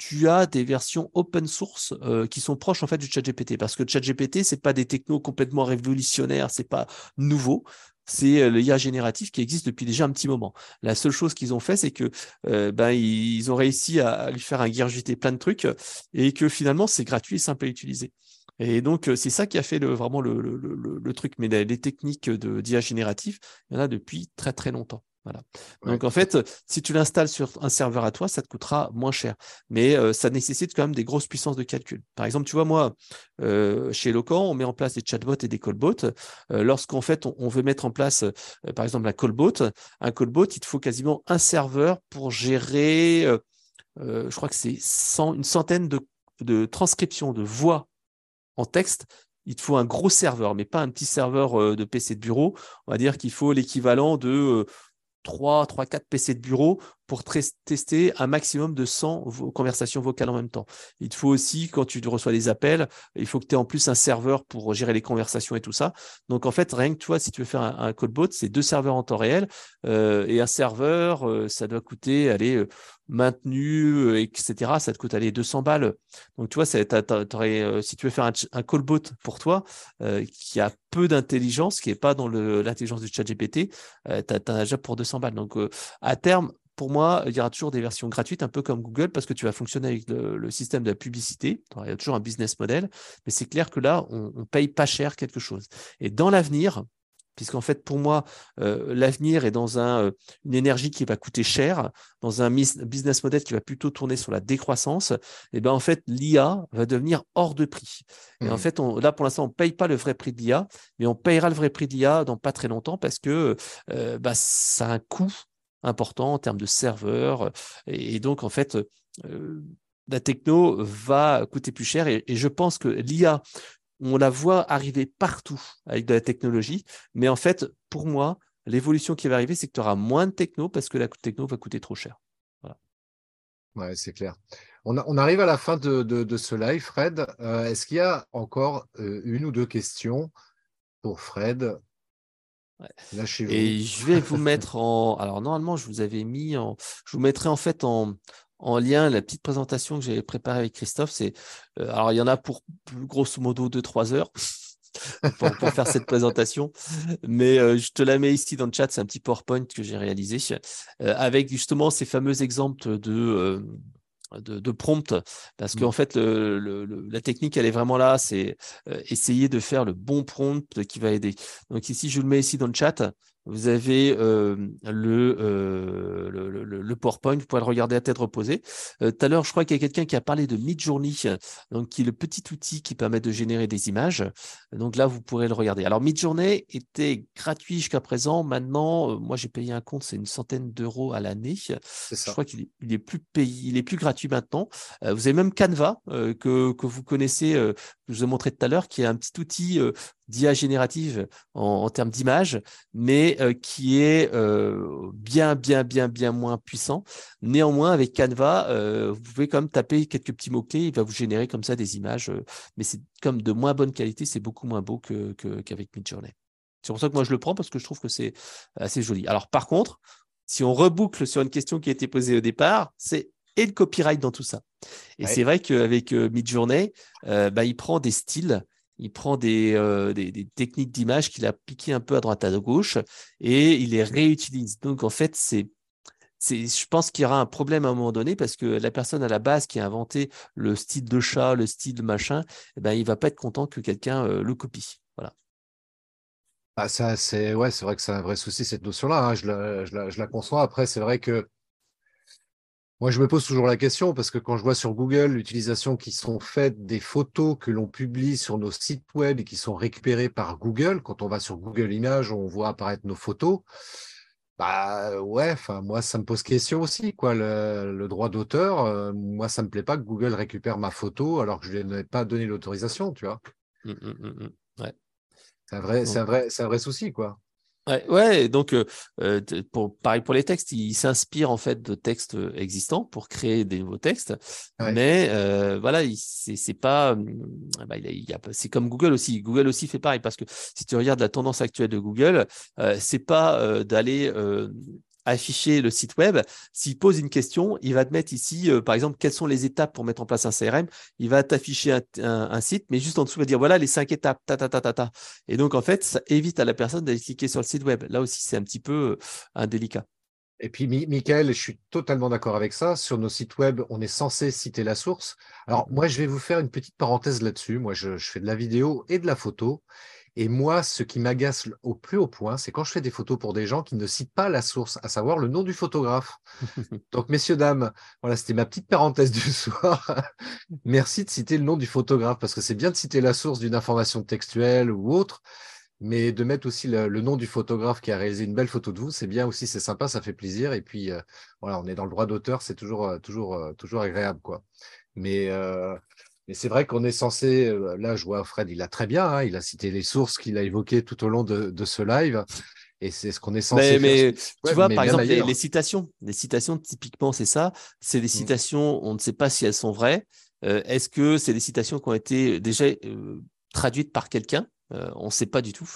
tu as des versions open source euh, qui sont proches en fait du ChatGPT parce que ChatGPT c'est pas des technos complètement révolutionnaires, c'est pas nouveau, c'est euh, l'IA génératif qui existe depuis déjà un petit moment. La seule chose qu'ils ont fait, c'est que euh, ben, ils ont réussi à lui faire ingurgiter plein de trucs et que finalement c'est gratuit et simple à utiliser. Et donc, c'est ça qui a fait le, vraiment le, le, le, truc. Mais les, techniques d'IA génératif, il y en a depuis très très longtemps. Voilà. Donc en fait, si tu l'installes sur un serveur à toi, ça te coûtera moins cher. Mais euh, ça nécessite quand même des grosses puissances de calcul. Par exemple, tu vois, moi, euh, chez Locan, on met en place des chatbots et des callbots. Euh, Lorsqu'en fait, on, veut mettre en place, euh, par exemple, un callbot, un callbot, il te faut quasiment un serveur pour gérer, je crois que c'est une centaine de, de transcriptions de voix en texte il te faut un gros serveur, mais pas un petit serveur de PC de bureau. On va dire qu'il faut l'équivalent de 3, 3, 4 PC de bureau pour tester un maximum de 100 conversations vocales en même temps. Il te faut aussi, quand tu reçois des appels, il faut que tu aies en plus un serveur pour gérer les conversations et tout ça. Donc, en fait, rien que toi, si tu veux faire un, callbot, c'est deux serveurs en temps réel euh, et un serveur, euh, ça doit coûter, allez, euh, maintenu, etc. Ça te coûte, allez, 200 balles. Donc, tu vois, si tu veux faire un, un callbot pour toi qui a peu d'intelligence, qui n'est pas dans l'intelligence du chat GPT, tu as, déjà pour 200 balles. Donc, à terme, pour moi, il y aura toujours des versions gratuites, un peu comme Google, parce que tu vas fonctionner avec le, système de la publicité. il y a toujours un business model, mais c'est clair que là, on ne paye pas cher quelque chose. Et dans l'avenir, puisqu'en fait, pour moi, euh, l'avenir est dans un, euh, une énergie qui va coûter cher, dans un business model qui va plutôt tourner sur la décroissance, et eh ben en fait, l'IA va devenir hors de prix. Et en mmh. fait, là, pour l'instant, on ne paye pas le vrai prix de l'IA, mais on payera le vrai prix de l'IA dans pas très longtemps parce que euh, bah, ça a un coût important en termes de serveurs. Et, donc, en fait, la techno va coûter plus cher. et je pense que l'IA on la voit arriver partout avec de la technologie. Mais en fait, pour moi, l'évolution qui va arriver, c'est que tu auras moins de techno parce que la techno va coûter trop cher. Voilà. Ouais, c'est clair. On, arrive à la fin de, ce live, Fred. Euh, est-ce qu'il y a encore euh, une ou deux questions pour Fred? Et je vais vous mettre en. Alors, normalement, je vous avais mis en. Je vous mettrai en fait en, en lien la petite présentation que j'avais préparée avec Christophe. C'est euh, alors il y en a pour grosso modo 2-3 heures. pour, faire cette présentation. Mais euh, je te la mets ici dans le chat, c'est un petit PowerPoint que j'ai réalisé euh, avec justement ces fameux exemples de, de, prompt, parce qu'en mmh. fait, la technique, elle est vraiment là, c'est essayer de faire le bon prompt qui va aider. Donc ici, je le mets ici dans le chat. Vous avez euh, euh, le, le, PowerPoint, vous pouvez le regarder à tête reposée. Euh, tout à l'heure, je crois qu'il y a quelqu'un qui a parlé de Midjourney, donc qui est le petit outil qui permet de générer des images. Donc là, vous pourrez le regarder. Alors Midjourney était gratuit jusqu'à présent. Maintenant, moi j'ai payé un compte, c'est une centaine d'euros à l'année. Je crois qu'il est, plus payé, il est plus gratuit maintenant. vous avez même Canva que, que vous connaissez, que je vous ai montré tout à l'heure, qui est un petit outil d'IA générative en, termes d'image, mais euh, qui est euh, bien, bien, bien, bien moins puissant. Néanmoins, avec Canva, euh, vous pouvez quand même taper quelques petits mots-clés, il va vous générer comme ça des images, mais c'est comme de moins bonne qualité, c'est beaucoup moins beau qu'avec que, Midjourney. C'est pour ça que moi je le prends parce que je trouve que c'est assez joli. Alors par contre, si on reboucle sur une question qui a été posée au départ, c'est et le copyright dans tout ça. Et c'est vrai qu'avec Midjourney, bah, il prend des styles il prend euh, des, des, techniques d'image qu'il a piquées un peu à droite à gauche et il les réutilise. Donc en fait, c'est je pense qu'il y aura un problème à un moment donné parce que la personne à la base qui a inventé le style de chat, le style de machin, eh ben, il va pas être content que quelqu'un euh, le copie. Voilà. Ah, ça, c'est ouais, c'est vrai que c'est un vrai souci cette notion-là. Hein. Je, la, je, je, la, conçois. Après, c'est vrai que moi, je me pose toujours la question parce que quand je vois sur Google l'utilisation qui sont faites des photos que l'on publie sur nos sites web et qui sont récupérées par Google, quand on va sur Google Images, on voit apparaître nos photos. Bah ouais, enfin moi ça me pose question aussi quoi. Le, droit d'auteur, euh, moi ça me plaît pas que Google récupère ma photo alors que je lui ai pas donné l'autorisation, tu vois. Mmh, mmh, mmh, ouais. C'est un vrai, c'est un vrai, c'est un vrai souci quoi. Ouais, donc euh, euh, pour, pareil pour les textes, il s'inspire en fait de textes euh, existants pour créer des nouveaux textes, mais voilà, c'est pas, bah, c'est comme Google aussi. Google aussi fait pareil parce que si tu regardes la tendance actuelle de Google, c'est pas d'aller afficher le site web. S'il pose une question, il va te mettre ici, euh, par exemple, quelles sont les étapes pour mettre en place un CRM. Il va t'afficher un, site, mais juste en dessous, il va dire voilà les cinq étapes. Ta, ta, ta, ta, ta. Et donc, en fait, ça évite à la personne d'aller cliquer sur le site web. Là aussi, c'est un petit peu euh, indélicat. Et puis, Michael, je suis totalement d'accord avec ça. Sur nos sites web, on est censé citer la source. Alors, moi, je vais vous faire une petite parenthèse là-dessus. Moi, je, je, fais de la vidéo et de la photo. Et moi, ce qui m'agace au plus haut point, c'est quand je fais des photos pour des gens qui ne citent pas la source, à savoir le nom du photographe. Donc, messieurs, dames, voilà, c'était ma petite parenthèse du soir. Merci de citer le nom du photographe, parce que c'est bien de citer la source d'une information textuelle ou autre, mais de mettre aussi le, nom du photographe qui a réalisé une belle photo de vous, c'est bien aussi, c'est sympa, ça fait plaisir. Et puis, euh, voilà, on est dans le droit d'auteur, c'est toujours, euh, toujours, euh, toujours agréable, quoi. Mais mais c'est vrai qu'on est censé, euh, là je vois Fred, il a très bien, hein, il a cité les sources qu'il a évoquées tout au long de, ce live. Et c'est ce qu'on est censé mais, faire. Mais tu vois, par exemple, les, citations. Les citations, typiquement, c'est ça. C'est des mmh. citations, on ne sait pas si elles sont vraies. Euh, est-ce que c'est des citations qui ont été déjà euh, traduites par quelqu'un? On ne sait pas du tout.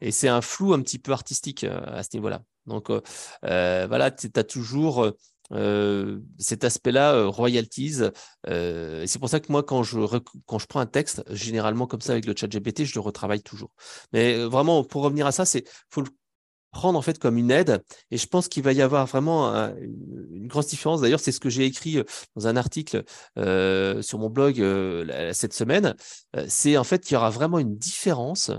Et c'est un flou un petit peu artistique à ce niveau-là. Donc voilà, tu as toujours euh, cet aspect-là, euh, royalties. Euh, c'est pour ça que moi, quand je, quand je prends un texte, généralement comme ça avec le chat GPT, je le retravaille toujours. Mais vraiment, pour revenir à ça, c'est faut prendre en fait comme une aide. Et je pense qu'il va y avoir vraiment une, grosse différence. D'ailleurs, c'est ce que j'ai écrit dans un article sur mon blog cette semaine. c'est en fait qu'il y aura vraiment une différence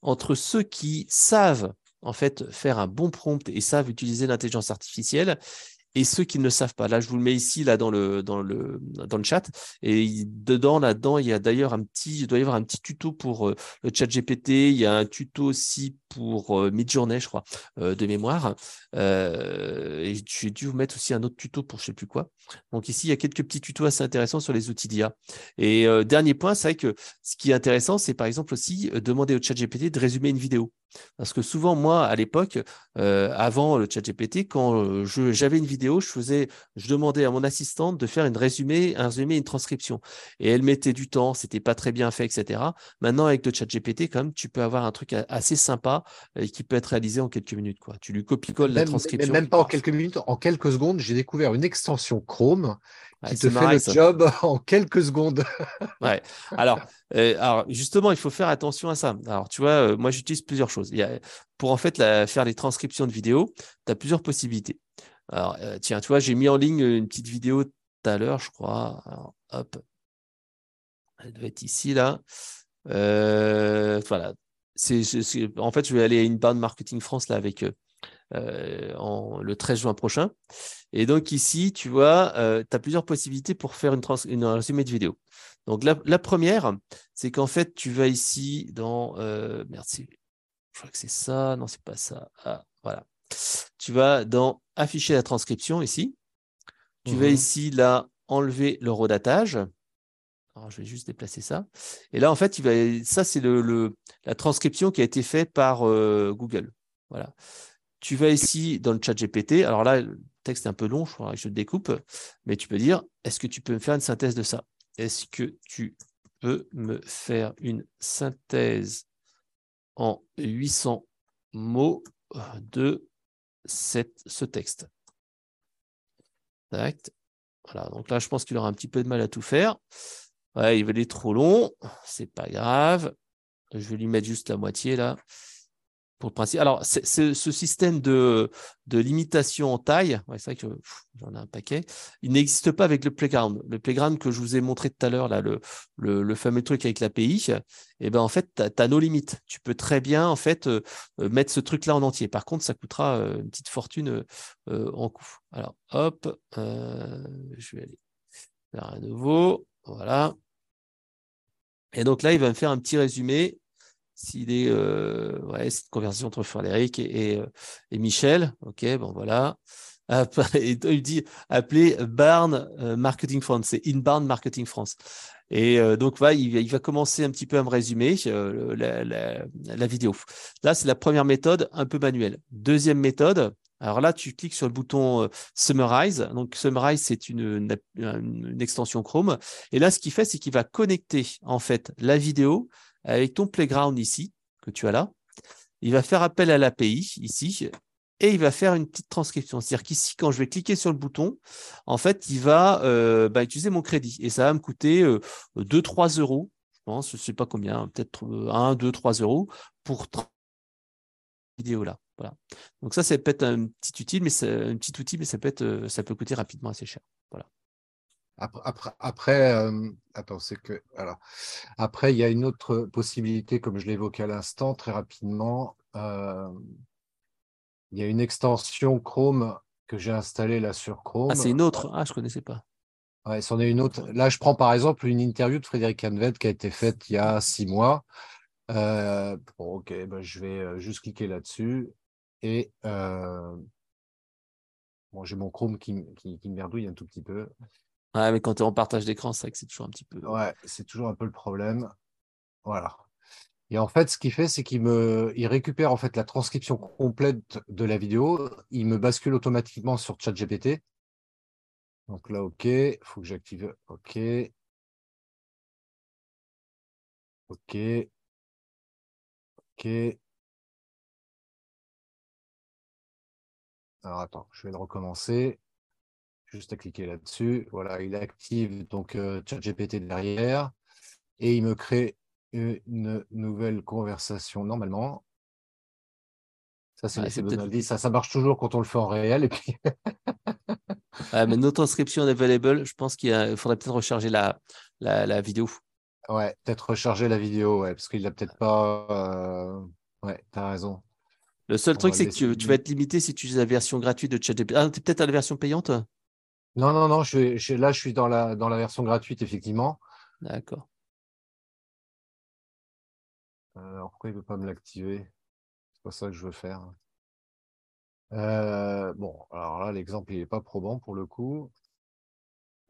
entre ceux qui savent en fait faire un bon prompt et savent utiliser l'intelligence artificielle et ceux qui ne le savent pas. Là, je vous le mets ici, là, dans le, dans le, dans le chat. Et dedans, là-dedans, il y a d'ailleurs un petit, il doit y avoir un petit tuto pour euh, le chat GPT. Il y a un tuto aussi pour euh, Midjourney, je crois, euh, de mémoire. et j'ai dû vous mettre aussi un autre tuto pour je sais plus quoi. Donc ici, il y a quelques petits tutos assez intéressants sur les outils d'IA. Et dernier point, c'est vrai que ce qui est intéressant, c'est par exemple aussi demander au chat GPT de résumer une vidéo. Parce que souvent, moi, à l'époque, euh, avant le chat GPT, quand euh, j'avais une vidéo, je faisais, je demandais à mon assistante de faire une résumé, un résumé, une transcription. Et elle mettait du temps, c'était pas très bien fait, etc. Maintenant, avec le chat GPT, quand même, tu peux avoir un truc assez sympa et euh, qui peut être réalisé en quelques minutes. Quoi. Tu lui copie-colles la transcription. même pas en quelques minutes, en quelques secondes, j'ai découvert une extension Chrome qui te fait le job en quelques secondes. ouais. Alors, euh, alors, justement, il faut faire attention à ça. Alors, tu vois, euh, moi, j'utilise plusieurs choses. Il y a, pour en fait faire les transcriptions de vidéos, tu as plusieurs possibilités. Alors, euh, tiens, tu vois, j'ai mis en ligne une petite vidéo tout à l'heure, je crois. Alors, hop. Elle doit être ici, là. voilà. En fait, je vais aller à une bande marketing France là avec eux. En, le 13 juin prochain. Et donc ici, tu vois, tu as plusieurs possibilités pour faire une, trans une résumé de vidéo. Donc la, première, c'est qu'en fait, tu vas ici dans... Euh, merci. Je crois que c'est ça. Non, c'est pas ça. Ah, voilà. Tu vas dans afficher la transcription ici. Tu vas mhm. ici, là, enlever le redatage. Alors, je vais juste déplacer ça. Et là, en fait, il va... ça, c'est le, la transcription qui a été faite par euh, Google. Voilà. Tu vas ici dans le chat GPT. Alors là, le texte est un peu long, je crois que je le découpe, mais tu peux dire, est-ce que tu peux me faire une synthèse de ça? Est-ce que tu peux me faire une synthèse en 800 mots de ce texte? Voilà, donc là, je pense qu'il aura un petit peu de mal à tout faire. Ouais, il va être trop long, c'est pas grave. Je vais lui mettre juste la moitié là pour le. Alors, ce système de, limitation en taille, c'est vrai que j'en ai un paquet, il n'existe pas avec le Playground. Le Playground que je vous ai montré tout à l'heure, là, le, fameux truc avec l'API, eh ben, en fait, tu as, nos limites. Tu peux très bien en fait, euh, euh, mettre ce truc-là en entier. Par contre, ça coûtera euh, une petite fortune en coût. Alors, hop, je vais aller faire un nouveau. Voilà. Et donc là, il va me faire un petit résumé s'il est, euh, conversation entre Frédéric et, euh, et, Michel. Ok, bon voilà. Et il dit appeler Barn euh, Marketing France, c'est Inbound Marketing France. Et donc, va, il, va commencer un petit peu à me résumer la, vidéo. Là, c'est la première méthode, un peu manuelle. Deuxième méthode, alors là, tu cliques sur le bouton Summarize. Donc, Summarize, c'est une, extension Chrome. Et là, ce qu'il fait, c'est qu'il va connecter en fait la vidéo avec ton playground ici, que tu as là. Il va faire appel à l'API ici et il va faire une petite transcription. C'est-à-dire qu'ici, quand je vais cliquer sur le bouton, en fait, il va euh, bah, utiliser mon crédit et ça va me coûter 2-3 euh, euros. Je pense, je ne sais pas combien, peut-être 1, 2, 3 euros pour vidéo là. Voilà. Donc ça, c'est peut-être un petit utile, mais un petit outil, mais ça peut être, euh, ça peut coûter rapidement assez cher. Voilà. Après, après, euh, attends, c'est que après, il y a une autre possibilité, comme je l'évoquais à l'instant, très rapidement. Euh, il y a une extension Chrome que j'ai installée là sur Chrome. Ah, c'est une autre. Ah, je connaissais pas. Ouais, c'en est une autre. Là, je prends par exemple une interview de Frédéric Hanvet qui a été faite il y a six mois. Euh, bon, ok, ben, je vais juste cliquer là-dessus et bon, j'ai mon Chrome qui, qui, qui merdouille un tout petit peu. Ouais, mais quand tu es en partage d'écran, c'est vrai que c'est toujours un petit peu. Ouais, c'est toujours un peu le problème. Voilà. Et en fait, ce qu'il fait, c'est qu'il me, il récupère en fait la transcription complète de la vidéo. Il me bascule automatiquement sur ChatGPT. Donc là, OK. Il faut que j'active. OK. OK. OK. Alors attends, je vais le recommencer juste à cliquer là-dessus. Voilà, il active donc euh, ChatGPT derrière et il me crée une nouvelle conversation normalement. Ça, c'est. Ça, ça marche toujours quand on le fait en réel. Et puis... mais nos transcriptions available, je pense qu'il faudrait peut-être recharger la, la, vidéo. Ouais, peut-être recharger la vidéo, ouais, parce qu'il n'a peut-être pas. Euh... Ouais, tu as raison. Le seul truc, c'est que tu, vas être limité si tu utilises la version gratuite de ChatGPT. Ah, tu es peut-être à la version payante Non, non, non. Je, là, je suis dans la, dans la version gratuite, effectivement. D'accord. alors, pourquoi il ne veut pas me l'activer? C'est pas ça que je veux faire. Euh, bon, alors là, l'exemple, il n'est pas probant pour le coup.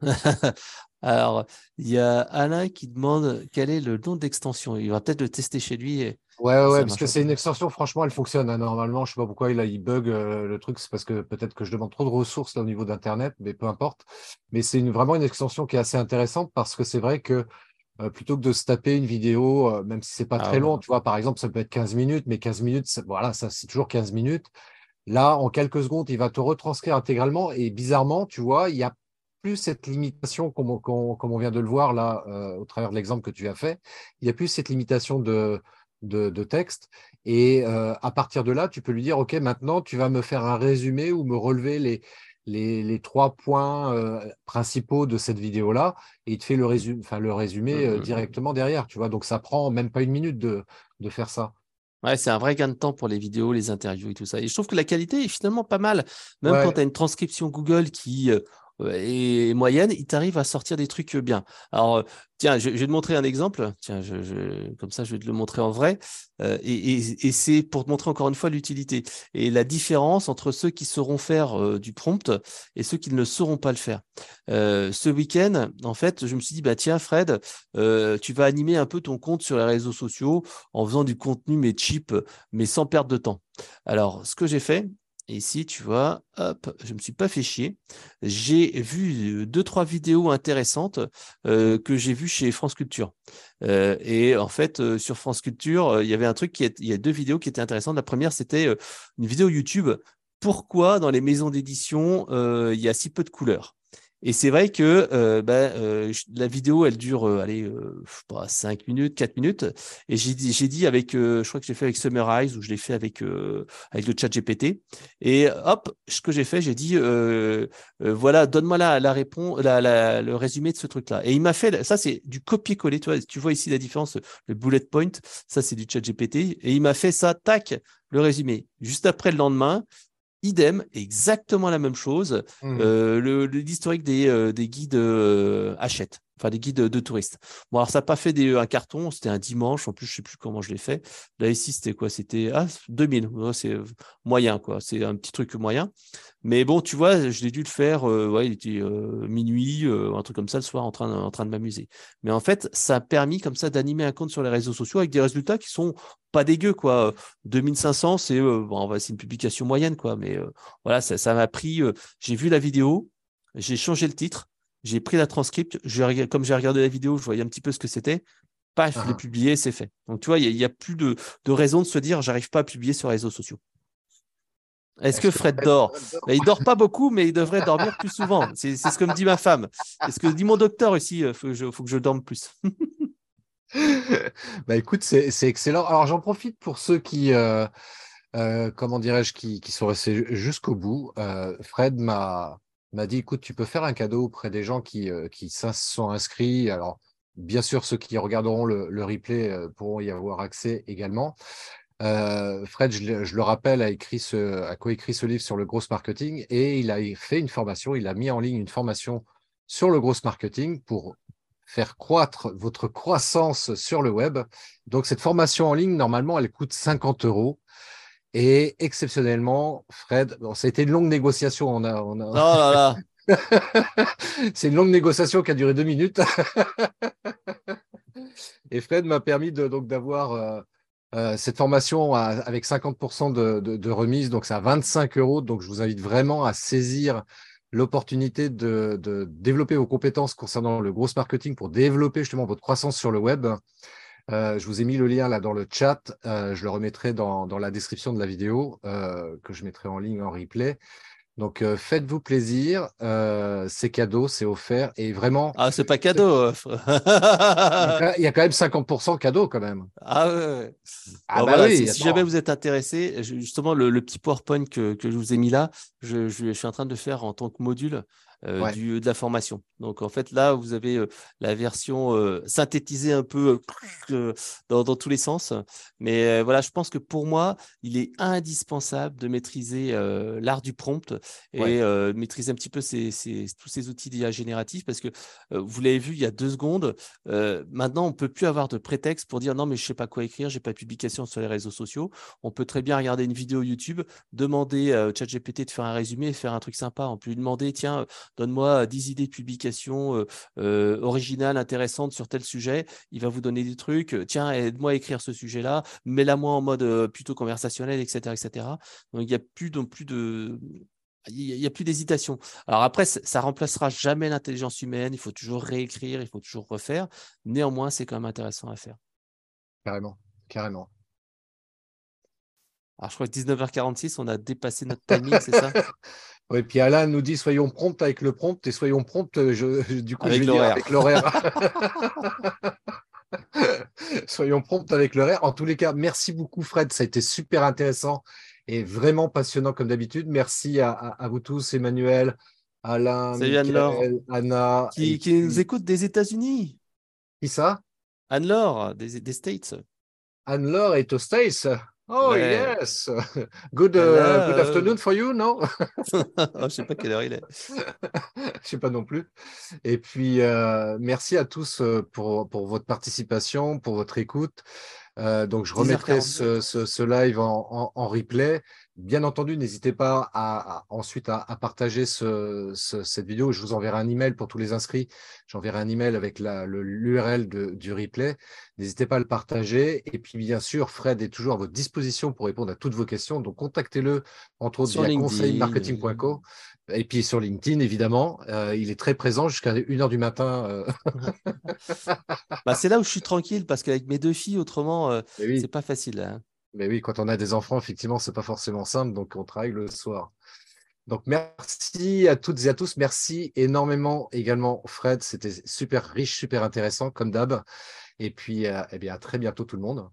alors, il y a Alain qui demande quel est le nom d'extension. Il va peut-être le tester chez lui. Et... Ouais, ouais, parce que c'est une extension, franchement, elle fonctionne. Hein, normalement, je ne sais pas pourquoi il, a, il bug euh, le truc. C'est parce que peut-être que je demande trop de ressources là, au niveau d'Internet, mais peu importe. Mais c'est vraiment une extension qui est assez intéressante parce que c'est vrai que euh, plutôt que de se taper une vidéo, euh, même si c'est pas ah très long, tu vois, par exemple, ça peut être 15 minutes, mais 15 minutes, voilà, ça c'est toujours 15 minutes. Là, en quelques secondes, il va te retranscrire intégralement et bizarrement, tu vois, il n'y a plus cette limitation, comme on, vient de le voir là, euh, au travers de l'exemple que tu as fait, il n'y a plus cette limitation de, de, texte. Et à partir de là, tu peux lui dire, OK, maintenant, tu vas me faire un résumé ou me relever les, les, trois points euh, principaux de cette vidéo-là et il te fait le, résumé, enfin, le résumé euh, mmh, mmh, mmh. directement derrière. Tu vois, donc ça prend même pas une minute de, de faire ça. Ouais, c'est un vrai gain de temps pour les vidéos, les interviews et tout ça. Et je trouve que la qualité est finalement pas mal. Même quand tu as une transcription Google qui euh, et moyenne, il t'arrive à sortir des trucs bien. Alors, tiens, je, vais te montrer un exemple. Tiens, comme ça, je vais te le montrer en vrai. Euh, et, c'est pour te montrer encore une fois l'utilité et la différence entre ceux qui sauront faire euh, du prompt et ceux qui ne sauront pas le faire. Euh, ce week-end, en fait, je me suis dit, bah tiens, Fred, tu vas animer un peu ton compte sur les réseaux sociaux en faisant du contenu mais cheap, mais sans perdre de temps. Alors, ce que j'ai fait, ici, tu vois, hop, je ne me suis pas fait chier. J'ai vu deux, trois vidéos intéressantes euh, que j'ai vues chez France Culture. Euh, et en fait, euh, sur France Culture, il y avait un truc qui il y a deux vidéos qui étaient intéressantes. La première, c'était une vidéo YouTube. Pourquoi dans les maisons d'édition, il y a si peu de couleurs? Et c'est vrai que euh, bah, euh, la vidéo, elle dure, euh, allez, pas 5 minutes, 4 minutes. Et j'ai dit, j'ai dit avec, je crois que je l'ai fait avec Summarize ou je l'ai fait avec, avec le chat GPT. Et hop, ce que j'ai fait, j'ai dit, voilà, donne-moi la, la réponse, la, le résumé de ce truc-là. Et il m'a fait, ça c'est du copier-coller. Tu vois, tu vois ici la différence, le bullet point, ça c'est du chat GPT. Et il m'a fait ça, tac, le résumé. Juste après le lendemain, idem, exactement la même chose. Mmh. Euh, l'historique des, euh, des guides euh, achète enfin des guides de, touristes. Bon, alors ça n'a pas fait des, un carton, c'était un dimanche, en plus je ne sais plus comment je l'ai fait. Là ici, c'était quoi? C'était ah, 2000, c'est moyen, quoi. C'est un petit truc moyen. Mais bon, tu vois, je l'ai dû le faire, euh, ouais, il était euh, minuit, euh, un truc comme ça le soir en train, en train de m'amuser. Mais en fait, ça a permis comme ça d'animer un compte sur les réseaux sociaux avec des résultats qui sont pas dégueux, quoi. 2500, c'est bon, c'est une publication moyenne, quoi. Mais voilà, ça m'a pris, j'ai vu la vidéo, j'ai changé le titre, j'ai pris la transcript, comme j'ai regardé la vidéo, je voyais un petit peu ce que c'était. Paf, je l'ai ah. publié, c'est fait. Donc, tu vois, il n'y a, plus de, raison de se dire, j'arrive pas à publier sur les réseaux sociaux. Est-ce que Fred dort? ben, Il dort pas beaucoup, mais il devrait dormir plus souvent. C'est ce que me dit ma femme. C'est ce que dit mon docteur aussi. Il euh, faut, faut, que je dorme plus. bah écoute, c'est excellent. Alors j'en profite pour ceux qui, euh, euh, comment dirais-je, qui, qui, sont restés jusqu'au bout. Fred m'a m'a dit écoute, tu peux faire un cadeau auprès des gens qui, euh, qui sont inscrits. Alors, bien sûr, ceux qui regarderont le, replay euh, pourront y avoir accès également. Euh, Fred, je, le rappelle, a, écrit ce, a coécrit ce livre sur le gros marketing et il a fait une formation, il a mis en ligne une formation sur le gros marketing pour faire croître votre croissance sur le web. Donc, cette formation en ligne, normalement, elle coûte 50 euros. Et exceptionnellement, Fred, ça a été une longue négociation. On a, on a... Oh là là. C'est une longue négociation qui a duré deux minutes. et Fred m'a permis de, donc d'avoir euh, euh, cette formation avec 50% de, de, remise, donc c'est à 25 euros. Donc je vous invite vraiment à saisir l'opportunité de, de, développer vos compétences concernant le gros marketing pour développer justement votre croissance sur le web. Euh, je vous ai mis le lien là dans le chat. Euh, je le remettrai dans, la description de la vidéo euh, que je mettrai en ligne en replay. Donc euh, faites-vous plaisir, euh, c'est cadeau, c'est offert et vraiment. Ah, c'est pas cadeau. il, y a, quand même 50% cadeau quand même. Ah ouais. Ah bah oui, si, jamais vous êtes intéressé, justement le, petit PowerPoint que, que, je vous ai mis là, je, je, suis en train de faire en tant que module. Euh, du, de la formation. Donc en fait là, vous avez euh, la version euh, synthétisée un peu dans, dans, tous les sens. Mais voilà, je pense que pour moi, il est indispensable de maîtriser l'art du prompt et maîtriser un petit peu ces, ces, tous ces outils d'IA génératifs parce que vous l'avez vu il y a deux secondes. maintenant, on peut plus avoir de prétexte pour dire non mais je sais pas quoi écrire, j'ai pas de publication sur les réseaux sociaux. On peut très bien regarder une vidéo YouTube, demander à ChatGPT de faire un résumé et faire un truc sympa. On peut lui demander tiens donne-moi 10 idées de publication originales, intéressantes sur tel sujet. Il va vous donner des trucs. Tiens, aide-moi à écrire ce sujet-là. Mets-la moi en mode plutôt conversationnel, etc., etc. Donc, il n'y a plus de il n'y a plus d'hésitation. Alors après, ça remplacera jamais l'intelligence humaine. Il faut toujours réécrire, il faut toujours refaire. Néanmoins, c'est quand même intéressant à faire. Carrément, carrément. Alors je crois que 19h46, on a dépassé notre timing, c'est ça? Oui, puis Alain nous dit soyons prompts avec le prompt et soyons prompts, euh, je, du coup, avec je vais dire avec l'horaire. soyons prompts avec l'horaire. En tous les cas, merci beaucoup, Fred. Ça a été super intéressant et vraiment passionnant comme d'habitude. Merci à, vous tous, Emmanuel, Alain, Michael, Anna. Qui, qui nous écoute des États-Unis. Qui ça? Anne-Laure, des, des States. Anne-Laure est aux States. Oh yes, good, uh, good afternoon for you, non? Je sais pas quelle heure il est. Je sais pas non plus. Et puis euh, merci à tous euh, pour, pour votre participation, pour votre écoute. Euh, donc je remettrai ce, ce, ce, live en, en, en replay. Bien entendu, n'hésitez pas à, ensuite à, partager ce, cette vidéo. Je vous enverrai un email pour tous les inscrits. J'enverrai un email avec l'URL du replay. N'hésitez pas à le partager. Et puis, bien sûr, Fred est toujours à votre disposition pour répondre à toutes vos questions. Donc, contactez-le, entre autres, via conseilmarketing.co. Et puis sur LinkedIn, évidemment, euh, il est très présent jusqu'à 1h du matin. Euh. bah, c'est là où je suis tranquille parce qu'avec mes deux filles, autrement, euh, c'est pas facile. Hein. Mais oui, quand on a des enfants, effectivement, c'est pas forcément simple, donc on travaille le soir. Donc merci à toutes et à tous. Merci énormément également, Fred. C'était super riche, super intéressant, comme d'hab. Et puis, euh, eh bien, à très bientôt tout le monde.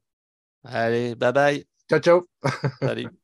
Allez, bye bye. Ciao, ciao. Salut.